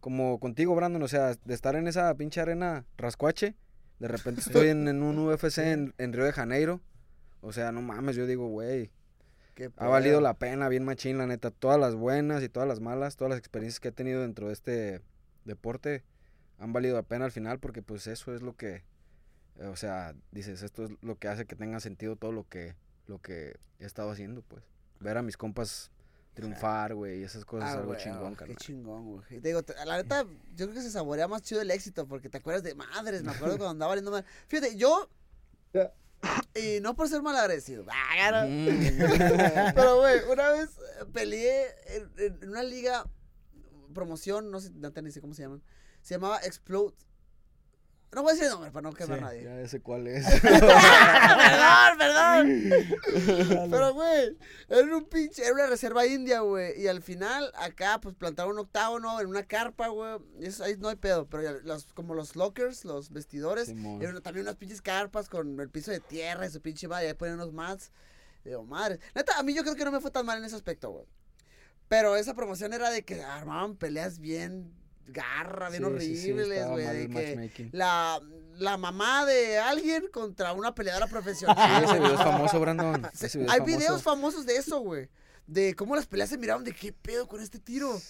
como contigo, Brandon, o sea, de estar en esa pinche arena rascuache, de repente estoy en, en un UFC en, en Río de Janeiro, o sea, no mames, yo digo, güey, ha valido la pena, bien machín, la neta, todas las buenas y todas las malas, todas las experiencias que he tenido dentro de este deporte han valido la pena al final porque pues eso es lo que, o sea, dices, esto es lo que hace que tenga sentido todo lo que, lo que he estado haciendo, pues. Ver a mis compas triunfar, güey, y esas cosas
Ah,
es algo
güey,
chingón,
oh, Qué chingón, güey. Y te digo, la neta, yo creo que se saborea más chido el éxito, porque te acuerdas de madres, me acuerdo cuando andaba valiendo mal. Fíjate, yo,
Ya.
y no por ser mal agradecido, ah.
Mm.
pero güey, una vez eh, peleé en, en una liga, promoción, no sé, no ni sé cómo se llaman, se llamaba Explode. No voy a decir nombre para no quemar a nadie.
ya sé cuál es.
perdón, perdón. Pero, güey, era un pinche, era una reserva india, güey. Y al final, acá, pues plantaron un octágono en una carpa, güey. ahí no hay pedo. Pero los, como los lockers, los vestidores, eran también unas pinches carpas con el piso de tierra y su pinche madre. Y ahí ponen unos mats. Digo, madre. Neta, a mí yo creo que no me fue tan mal en ese aspecto, güey. Pero esa promoción era de que armaban peleas bien garra, bien
Sí, sí, sí,
horribles, güey. que
matchmaking.
la, la mamá de alguien contra una peleadora profesional.
Sí, ese video es famoso, Brandon. Ese video
Hay
famoso.
videos famosos de eso, güey. De cómo las peleas se miraron de qué pedo con este tiro.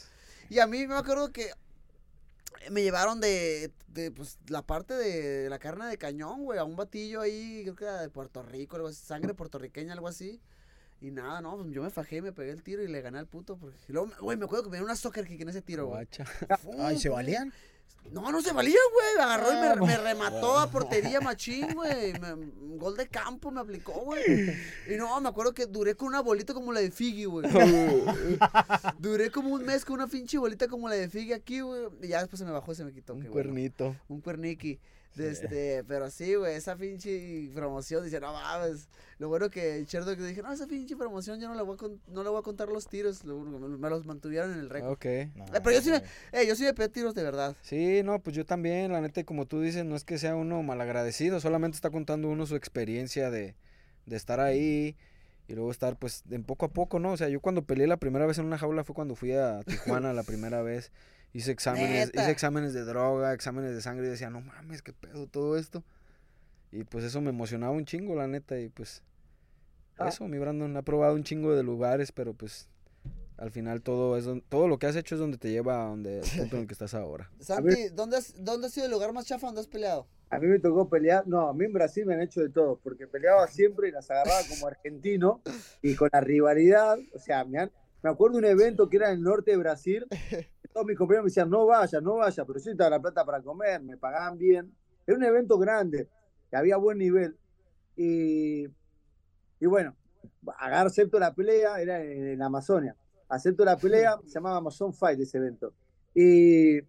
Y a mí me acuerdo que me llevaron de, de pues, la parte de la carne de cañón, güey, a un batillo ahí, creo que era de Puerto Rico, algo así, sangre puertorriqueña, algo así. Y nada, no, pues yo me fajé me pegué el tiro y le gané al puto. Porque... y luego, güey, me acuerdo que me dieron una soccer kick en ese tiro, güey.
Ay, ¿se valían?
No, no se valía, güey. Agarró y
Ah,
me, me remató a portería machín, güey. Un Gol de campo me aplicó, güey. Y no, me acuerdo que duré con una bolita como la de Figgy, güey. duré como un mes con una pinche bolita como la de Figgy aquí, güey. Y ya después se me bajó y se me quitó.
Un
bueno.
cuernito.
Un cuerniqui. Este, pero sí, güey, esa pinche promoción, dice, no mames. Lo bueno que Cherdo que dije, no, esa pinche promoción yo no le voy a, con- no le voy a contar los tiros. Lo- me, me los mantuvieron en el récord.
Ok.
No,
Eh, pero yo sí me, eh, yo sí me pegué tiros de verdad.
Sí, no, pues yo también, la neta, y como tú dices, no es que sea uno malagradecido, solamente está contando uno su experiencia de, de estar ahí y luego estar, pues, en poco a poco, ¿no? O sea, yo cuando peleé la primera vez en una jaula fue cuando fui a Tijuana la primera vez, hice exámenes,
Neta.
hice exámenes de droga, exámenes de sangre y decía, no mames, qué pedo todo esto. Y pues eso me emocionaba un chingo, la neta, y pues,
Ah.
eso, mi Brandon, ha probado un chingo de lugares, pero pues... Al final todo es don- todo lo que has hecho es donde te lleva a donde al punto en el que estás ahora.
Santi, ¿dónde has, ¿dónde ha sido el lugar más chafa donde has peleado?
A mí me tocó pelear, no, a mí en Brasil me han hecho de todo, porque peleaba siempre y las agarraba como argentino y con la rivalidad, o sea, me, han- me acuerdo de un evento que era en el norte de Brasil, todos mis compañeros me decían, no vaya, no vaya, pero yo necesitaba la plata para comer, me pagaban bien, era un evento grande, que había buen nivel, y, y bueno, acepto la pelea, era en, en Amazonia, acepto la pelea, se llamaba Amazon Fight ese evento, y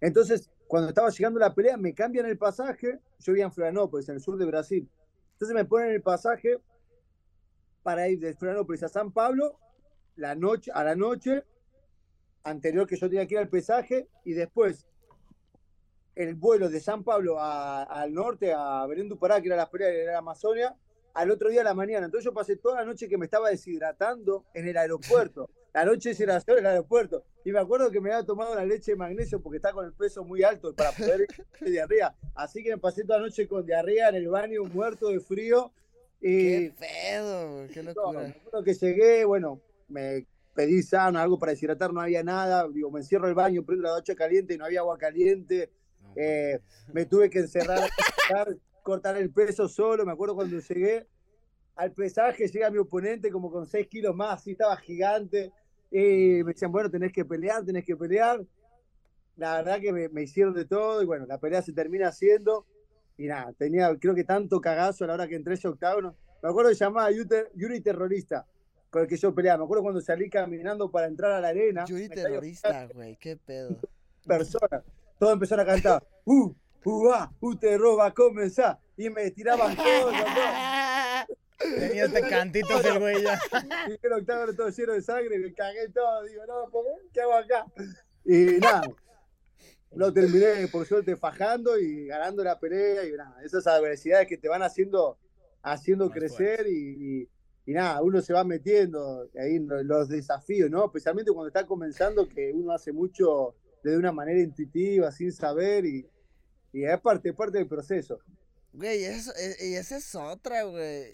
entonces, cuando estaba llegando la pelea, me cambian el pasaje. Yo vivía en Florianópolis, en el sur de Brasil. Entonces me ponen el pasaje para ir de Florianópolis a San Pablo la noche, a la noche anterior que yo tenía que ir al pesaje y después el vuelo de San Pablo a- al norte, a Belén do Pará, que era la pelea de la Amazonia, al otro día a la mañana. Entonces yo pasé toda la noche que me estaba deshidratando en el aeropuerto. La noche de deshidratación en el aeropuerto. Y me acuerdo que me había tomado una leche de magnesio porque está con el peso muy alto para poder de diarrea. Así que me pasé toda la noche con diarrea en el baño, muerto de frío. Y
Qué pedo, qué
no,
locura.
acuerdo que llegué, bueno, me pedí sano, algo para deshidratar, no había nada. Digo, me encierro el baño, prendo la ducha caliente y no había agua caliente.
No,
Eh,
mames.
me tuve que encerrar, cortar, el peso solo. Me acuerdo cuando llegué al pesaje, llega mi oponente como con 6 kilos más, así estaba gigante. Y me decían, bueno, tenés que pelear, tenés que pelear. La verdad que me, me hicieron de todo y bueno, la pelea se termina haciendo. Y nada, tenía creo que tanto cagazo a la hora que entré ese octágono. Me acuerdo que llamaba Yuri, Yuri Terrorista, con el que yo peleaba. Me acuerdo cuando salí caminando para entrar a la arena.
Yuri terrorista, güey, qué pedo.
personas. Todos empezaron a cantar. Uh, uh, ah, uh, terror va a comenzar. Y me tiraban todos.
Tenía este cantito el güey ya.
Y el octágono todo lleno de sangre. Me cagué todo. Digo, no, ¿por ¿qué hago acá? Y nada. Lo terminé, por suerte, fajando y ganando la pelea. Y nada, esas adversidades que te van haciendo, haciendo
Más
crecer y, y- y nada, uno se va metiendo ahí en lo- los desafíos, ¿no? Especialmente cuando está comenzando, que uno hace mucho de una manera intuitiva, sin saber, y, y es parte, parte del proceso.
Güey, eso, eh, y esa es otra, güey.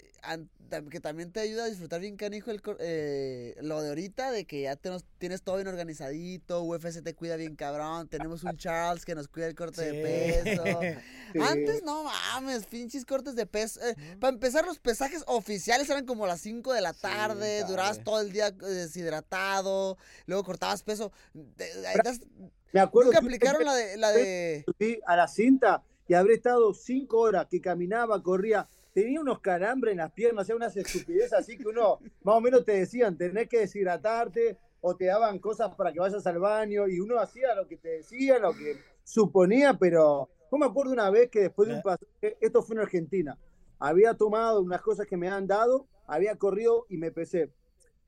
Que también te ayuda a disfrutar bien canijo el, eh, lo de ahorita, de que ya te nos- tienes todo bien organizadito, UFC te cuida bien cabrón, tenemos un Charles que nos cuida el corte de peso.
Sí.
Antes no mames, pinches cortes de peso. Eh, para empezar, los pesajes oficiales eran como las 5 de la
Sí,
tarde, durabas todo el día eh, deshidratado, luego cortabas peso. De- de-
Me acuerdo
Nunca
que
aplicaron la de, la de...
a la cinta y habré estado cinco horas que caminaba, corría. Tenía unos calambres en las piernas, hacía unas estupideces así que uno, más o menos te decían, tenés que deshidratarte o te daban cosas para que vayas al baño y uno hacía lo que te decían, lo que suponía, pero yo me acuerdo una vez que después de un pasaje, esto fue en Argentina, había tomado unas cosas que me han dado, había corrido y me pesé.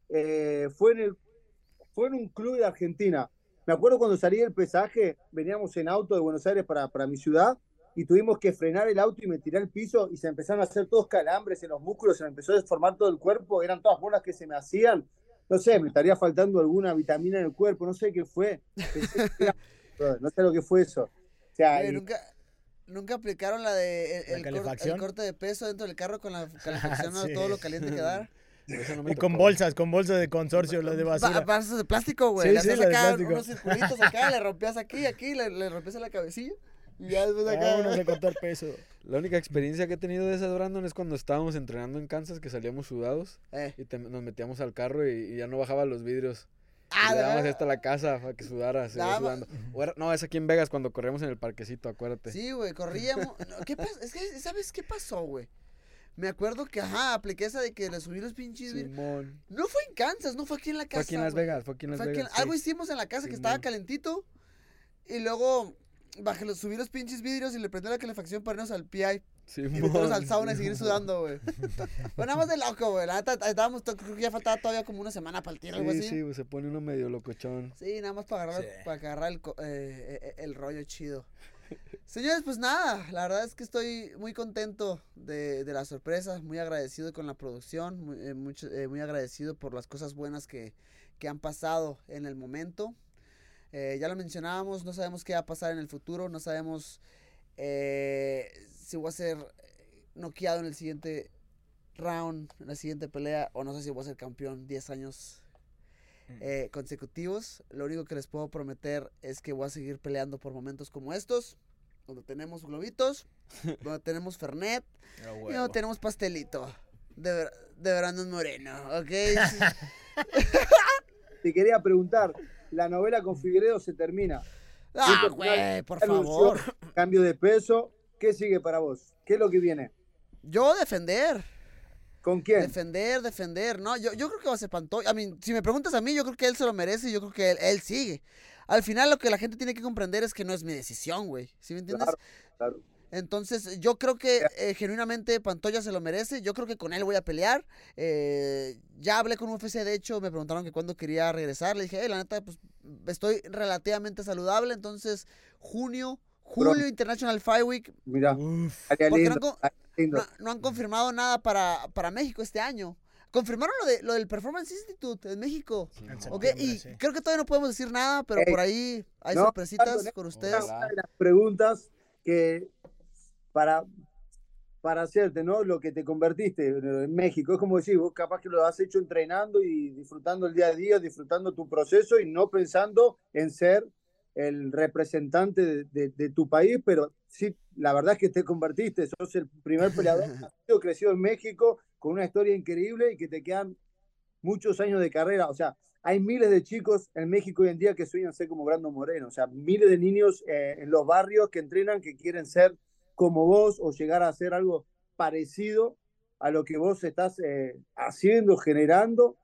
Eh, fue, en el, fue en un club de Argentina. Me acuerdo cuando salí del pesaje, veníamos en auto de Buenos Aires para, para mi ciudad y tuvimos que frenar el auto y me tiré al piso y se empezaron a hacer todos calambres en los músculos, se me empezó a desformar todo el cuerpo, eran todas bolas que se me hacían. No sé, me estaría faltando alguna vitamina en el cuerpo, no sé qué fue. Era- no sé lo que fue eso. O sea,
Güey,
y-
nunca, nunca aplicaron la de el,
¿La
el cor- el corte de peso dentro del carro con la calefacción a
Sí.
todo lo caliente que da.
Eso no
Y con bolsas, con bolsas de consorcio, las de basura.
Vasos de plástico, güey.
Sí,
le
sí,
hacías acá
plástico.
unos circulitos acá, le rompías aquí, aquí, le, le rompías en la cabecilla. Y ya después acá.
Vámonos a contar peso.
La única experiencia que he tenido de esas, Brandon, es cuando estábamos entrenando en Kansas, que salíamos sudados
Eh.
y te- nos metíamos al carro y, y ya no bajaban los vidrios.
Ah,
y le
¿de
dábamos
verdad?
hasta la casa para que sudara, se sudando. O era- no, es aquí en Vegas cuando corríamos en el parquecito, acuérdate.
Sí, güey, corríamos. No, ¿Qué pas- Es que, ¿sabes qué pasó, güey? Me acuerdo que, ajá, apliqué esa de que le subí los pinches.
Simón.
No fue en Kansas, no fue aquí en la casa.
Fue aquí en Las. Vegas, fue aquí en Las
Fue aquí en-
Vegas. sí.
Algo hicimos en la casa que estaba calentito. Y luego bajé, los- subí los pinches vidrios y le prendí la calefacción para irnos al PI. Y meternos al sauna y seguir sudando, güey. Fue nada más de loco, güey. La neta, estábamos, creo que ya faltaba todavía como una semana para el tiro, algo
Sí,
así.
sí, pues, se pone uno medio locochón.
Sí, nada más para agarrar,
Sí.
para agarrar el, co- eh, eh, el rollo chido. Señores, pues nada, la verdad es que estoy muy contento de, de la sorpresa, muy agradecido con la producción, muy, eh, mucho- eh, muy agradecido por las cosas buenas que, que han pasado en el momento. Eh, ya lo mencionábamos, no sabemos qué va a pasar en el futuro, no sabemos eh, si voy a ser noqueado en el siguiente round, en la siguiente pelea, o no sé si voy a ser campeón 10 años eh, consecutivos. Lo único que les puedo prometer es que voy a seguir peleando por momentos como estos, donde tenemos globitos, donde tenemos Fernet y donde tenemos pastelito de, ver- de Brandon Moreno, ¿ok?
te quería preguntar, la novela con Figueredo se termina.
ah, güey, por
Anunció
favor.
Cambio de peso. ¿Qué sigue para vos? ¿Qué es lo que viene?
Yo defender.
¿Con quién?
Defender, defender, ¿no? Yo, yo creo que va a ser Pantoya. A mí, si me preguntas a mí, yo creo que él se lo merece y yo creo que él, él sigue. Al final, lo que la gente tiene que comprender es que no es mi decisión, güey. ¿Sí me entiendes?
Claro, claro.
Entonces, yo creo que eh, genuinamente Pantoya se lo merece. Yo creo que con él voy a pelear. Eh, ya hablé con UFC, de hecho, me preguntaron que cuándo quería regresar. Le dije, "Eh, la neta, pues estoy relativamente saludable. Entonces, junio, Julio International Fight Week.
Mira,
Uf.
Porque no, no, no, han confirmado nada para, para México este año. Confirmaron lo, de, lo del Performance Institute en México. Okay,
septiembre,
y
sí.
creo que todavía no podemos decir nada, pero
Ey,
por ahí hay
no,
sorpresitas con ustedes.
De las preguntas que para, para hacerte, ¿no? Lo que te convertiste en México, es como decir, vos capaz que lo has hecho entrenando y disfrutando el día a día, disfrutando tu proceso y no pensando en ser el representante de, de- de tu país, pero sí, la verdad es que te convertiste, sos el primer peleador nacido, crecido en México, con una historia increíble y que te quedan muchos años de carrera, o sea, hay miles de chicos en México hoy en día que sueñan ser como Brandon Moreno, o sea, miles de niños eh, en los barrios que entrenan que quieren ser como vos o llegar a hacer algo parecido a lo que vos estás eh, haciendo, generando.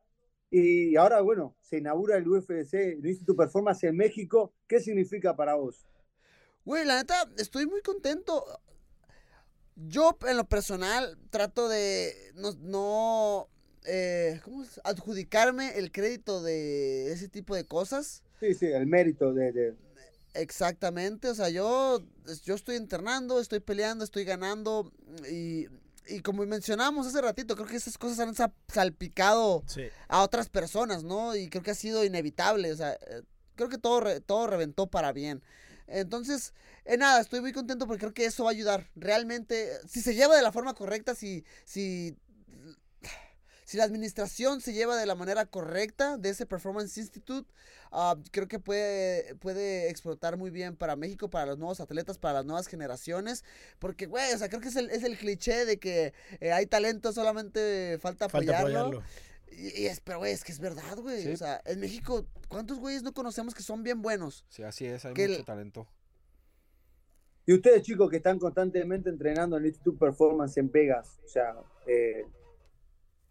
Y ahora, bueno, se inaugura el UFC, el Instituto Performance en México. ¿Qué significa para vos?
Güey, la neta, estoy muy contento. Yo, en lo personal, trato de no, no eh, ¿cómo es? adjudicarme el crédito de ese tipo de cosas.
Sí, sí, el mérito de... de-
Exactamente, o sea, yo, yo estoy internando, estoy peleando, estoy ganando y, y como mencionamos hace ratito, creo que esas cosas han sa- salpicado
Sí.
a otras personas, ¿no? Y creo que ha sido inevitable, o sea, eh, creo que todo, re- todo reventó para bien. Entonces, eh, nada, estoy muy contento porque creo que eso va a ayudar. Realmente, si se lleva de la forma correcta, si, si, si la administración se lleva de la manera correcta de ese Performance Institute, ah, creo que puede, puede explotar muy bien para México, para los nuevos atletas, para las nuevas generaciones. Porque, güey, o sea, creo que es el, es el cliché de que eh, hay talento, solamente falta
Falta
apoyarlo.
apoyarlo.
Y, y es, pero, güey, es que es verdad, güey.
Sí.
O sea, en México, ¿cuántos güeyes no conocemos que son bien buenos?
Sí, así es, hay
Que
mucho
el-
talento.
Y ustedes, chicos, que están constantemente entrenando en el Instituto Performance en Vegas, o sea, eh,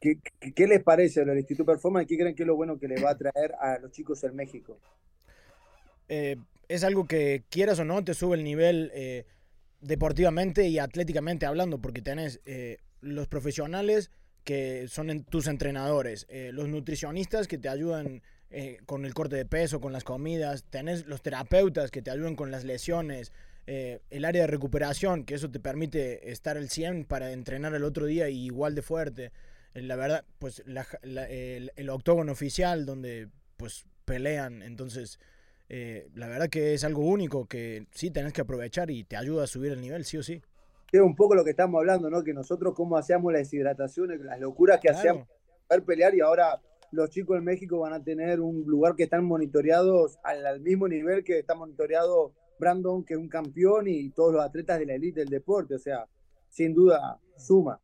¿qué, qué, les parece del Instituto Performance? ¿Qué creen que es lo bueno que le va a traer a los chicos en México?
eh, es algo que quieras o no te sube el nivel eh, deportivamente y atléticamente hablando, porque tenés eh, los profesionales que son tus entrenadores, eh, los nutricionistas que te ayudan eh, con el corte de peso, con las comidas, tenés los terapeutas que te ayudan con las lesiones, el área de recuperación, que eso te permite estar al 100 para entrenar el otro día y igual de fuerte. La verdad, pues la- la- el, el octógono oficial donde pues pelean, entonces eh, la verdad que es algo único que sí tenés que aprovechar y te ayuda a subir el nivel, sí o sí.
Es un poco lo que estamos hablando, ¿no? Que nosotros cómo hacíamos las deshidrataciones, las locuras que
Claro.
hacíamos para poder pelear y ahora los chicos en México van a tener un lugar que están monitoreados al, al mismo nivel que está monitoreado Brandon, que es un campeón, y todos los atletas de la élite del deporte. O sea, sin duda, suma.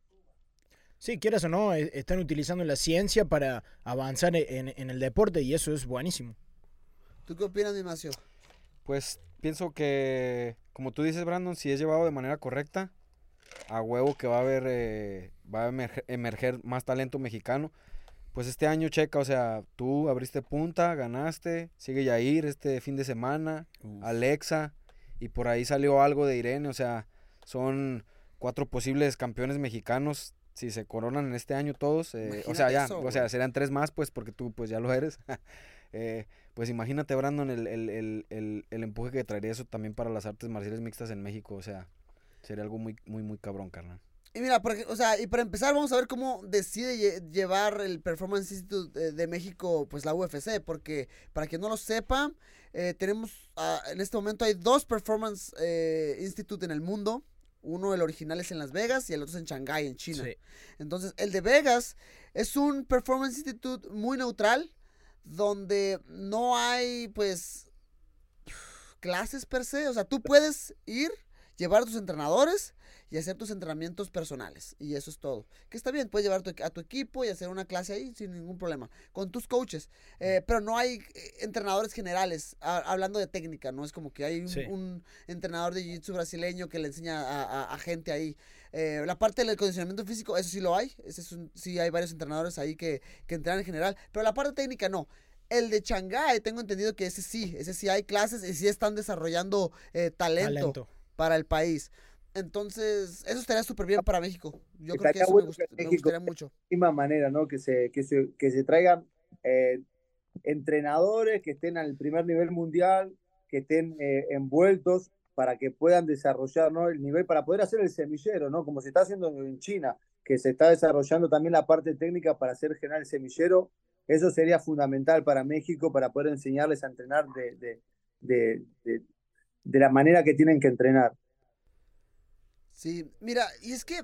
Sí, quieras o no, e- están utilizando la ciencia para avanzar e, en, en el deporte y eso es buenísimo.
¿Tú qué opinas, mi Macio?
Pues pienso que, como tú dices, Brandon, si es llevado de manera correcta, a huevo que va a haber, eh, va a emerger, emerger más talento mexicano. Pues este año, checa, o sea, tú abriste punta, ganaste, sigue Yair este fin de semana, Alexa, y por ahí salió algo de Irene, o sea, son cuatro posibles campeones mexicanos si se coronan en este año todos, eh, o sea, ya,
eso,
o sea, serán tres más, pues, porque tú, pues, ya lo eres. Eh, pues imagínate, Brandon, el, el, el, el, el empuje que traería eso también para las artes marciales mixtas en México, o sea, sería algo muy, muy, muy cabrón, carnal.
Y mira, porque, o sea, y para empezar vamos a ver cómo decide lle- llevar el Performance Institute de, de México, pues la UFC, porque para quien no lo sepa, eh, tenemos, ah, en este momento hay dos Performance eh, Institute en el mundo. Uno, el original es en Las Vegas y el otro es en Shanghái, en China.
Sí.
Entonces, el de Vegas es un Performance Institute muy neutral, donde no hay, pues, clases per se. O sea, tú puedes ir, llevar a tus entrenadores y hacer tus entrenamientos personales. Y eso es todo. Que está bien, puedes llevar tu- a tu equipo y hacer una clase ahí sin ningún problema. Con tus coaches. Eh, pero no hay eh, entrenadores generales. a- hablando de técnica, ¿no? Es como que hay un,
Sí.
un entrenador de jiu-jitsu brasileño que le enseña a, a- a gente ahí. Eh, la parte del condicionamiento físico, eso sí lo hay. Ese es un- sí hay varios entrenadores ahí que, que entrenan en general. Pero la parte técnica no. El de Shanghái, tengo entendido que ese sí, ese sí hay clases y sí están desarrollando eh, talento,
Talento.
para el país. Entonces, eso estaría súper bien para México. Yo creo que eso me, gust- gustaría mucho.
misma manera, ¿no? Que se, que se, que se traigan eh, entrenadores que estén al primer nivel mundial, que estén eh, envueltos para que puedan desarrollar ¿no? el nivel, para poder hacer el semillero, ¿no? como se está haciendo en China, que se está desarrollando también la parte técnica para hacer general el semillero. Eso sería fundamental para México para poder enseñarles a entrenar de, de, de, de, de la manera que tienen que entrenar.
Sí, mira, y es que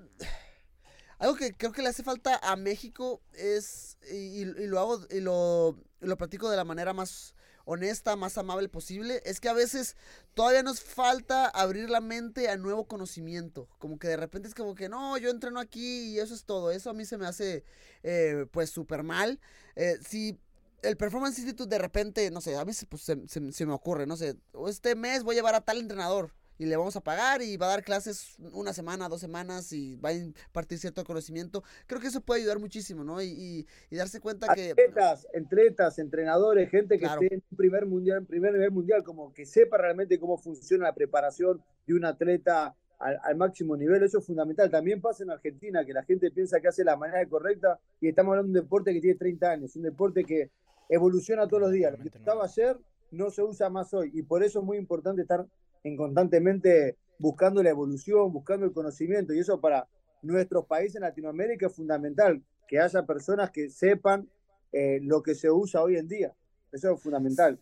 algo que creo que le hace falta a México es, y, y lo hago, y lo, lo platico de la manera más honesta, más amable posible, es que a veces todavía nos falta abrir la mente a nuevo conocimiento. Como que de repente es como que no, yo entreno aquí y eso es todo. Eso a mí se me hace eh, pues súper mal. Eh, si el Performance Institute de repente, no sé, a mí pues, se, se- se me ocurre, no sé, este mes voy a llevar a tal entrenador y le vamos a pagar y va a dar clases una semana, dos semanas y va a impartir cierto conocimiento. Creo que eso puede ayudar muchísimo, ¿no? Y, y- y darse cuenta que...
Atletas, atletas, entrenadores, gente que
Claro.
esté en un primer mundial, en primer nivel mundial, como que sepa realmente cómo funciona la preparación de un atleta al, al máximo nivel, eso es fundamental. También pasa en Argentina, que la gente piensa que hace la manera correcta y estamos hablando de un deporte que tiene 30 años, un deporte que evoluciona todos los días. Lo que estaba ayer no se usa más hoy y por eso es muy importante estar en constantemente buscando la evolución, buscando el conocimiento y eso para nuestros países en Latinoamérica es fundamental, que haya personas que sepan eh, lo que se usa hoy en día. Eso es fundamental.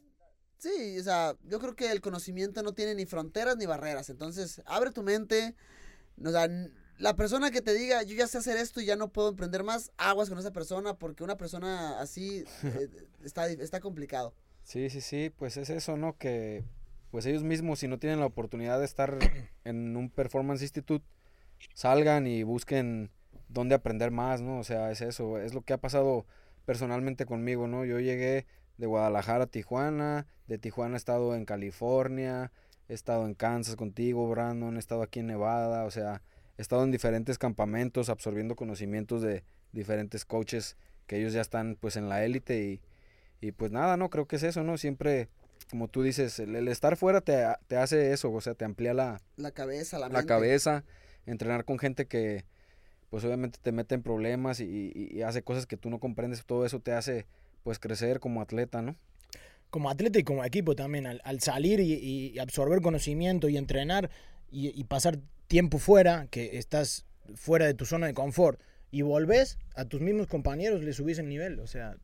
Sí, o sea, yo creo que el conocimiento no tiene ni fronteras ni barreras. Entonces, abre tu mente. O sea, la persona que te diga, yo ya sé hacer esto y ya no puedo emprender más, aguas con esa persona porque una persona así eh, está, está complicado.
Sí, sí, sí, pues es eso, ¿no? Que pues ellos mismos, si no tienen la oportunidad de estar en un Performance Institute, salgan y busquen dónde aprender más, ¿no? O sea, es eso, es lo que ha pasado personalmente conmigo, ¿no? Yo llegué de Guadalajara a Tijuana, de Tijuana he estado en California, he estado en Kansas contigo, Brandon, he estado aquí en Nevada, o sea, he estado en diferentes campamentos absorbiendo conocimientos de diferentes coaches que ellos ya están pues en la élite y, y pues nada, ¿no? Creo que es eso, ¿no? Siempre, como tú dices, el, el estar fuera te, te hace eso, o sea, te amplía la,
La cabeza, la,
la
mente.
cabeza, entrenar con gente que pues obviamente te mete en problemas y, y- y hace cosas que tú no comprendes, todo eso te hace pues crecer como atleta, ¿no?
como atleta y como equipo también, al, al salir y, y absorber conocimiento y entrenar y, y pasar tiempo fuera, que estás fuera de tu zona de confort, y volvés a tus mismos compañeros, le subís el nivel. O sea,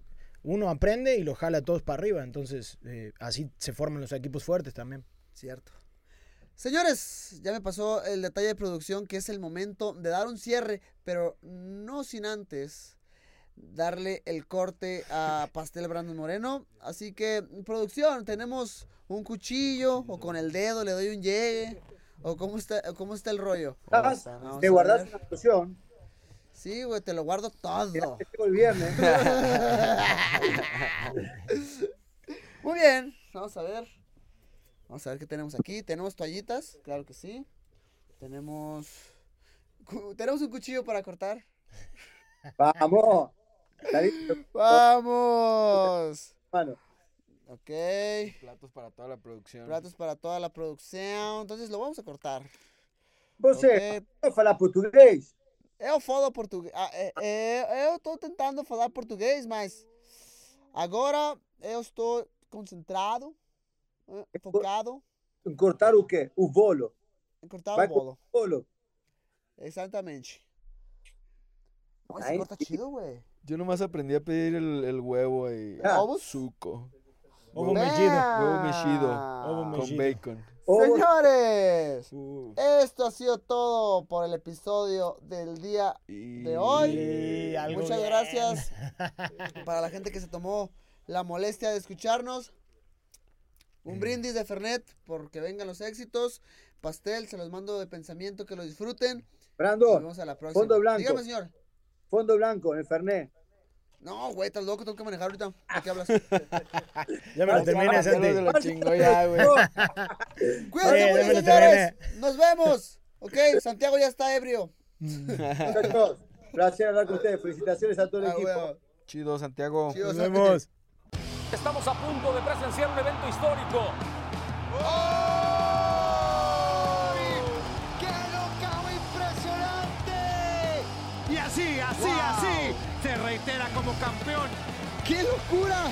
uno aprende y lo jala a todos para arriba. Entonces, eh, así se forman los equipos fuertes también.
Cierto. Señores, ya me pasó el detalle de producción que es el momento de dar un cierre, pero no sin antes darle el corte a Pastel Brandon Moreno. Así que, producción, tenemos un cuchillo o con el dedo le doy un llegue. ¿O cómo está, cómo está el rollo? Vamos
Te
a
guardas
ver. Sí, güey, te lo guardo todo.
ya te llegó el viernes.
Muy bien, vamos a ver. Vamos a ver qué tenemos aquí. Tenemos toallitas, claro que sí. Tenemos. Tenemos un cuchillo para cortar.
Vamos.
¡Vamos!
hermano.
Ok.
Platos para toda la producción.
Platos para toda la producción. Entonces lo vamos a cortar.
Você
Ok.
não fala português?
Eu falo português. Ah, é- é- eu estou tentando falar português, mas agora eu estou concentrado, eh, focado
Em cortar o quê? O bolo.
em cortar
Vai
o bolo.
O bolo.
Exatamente. Uy, se corta chido, güey.
Yo nomás aprendí a pedir el, el huevo y
Ah.
Suco.
Ovo mechido.
Huevo mechido.
Ovo
Con
mechido.
bacon.
Señores,
Uh,
esto ha sido todo por el episodio del día
y...
de hoy.
Y
Muchas
bien.
gracias para la gente que se tomó la molestia de escucharnos. Un brindis de Fernet porque vengan los éxitos. Pastel, se los mando de pensamiento, que lo disfruten. Nos
Brandon,
vemos a la próxima.
Fondo blanco.
Dígame, señor.
fondo blanco, el Fernet.
No, güey, estás loco, tengo que manejar ahorita. ¿De qué hablas?
Ya me lo terminé,
Ya
Santi.
lo chingó ya, güey.
Ya me lo
señores. Nos vemos. Ok, Santiago ya está ebrio.
Muchachos, placer hablar con ustedes. Felicitaciones a todo el
Ah,
equipo.
Chido, Santiago.
Chido,
Nos
Santi.
vemos.
Estamos a punto de presenciar un evento histórico.
¡Qué así, así, así, se reitera como campeón.
¡Qué locura!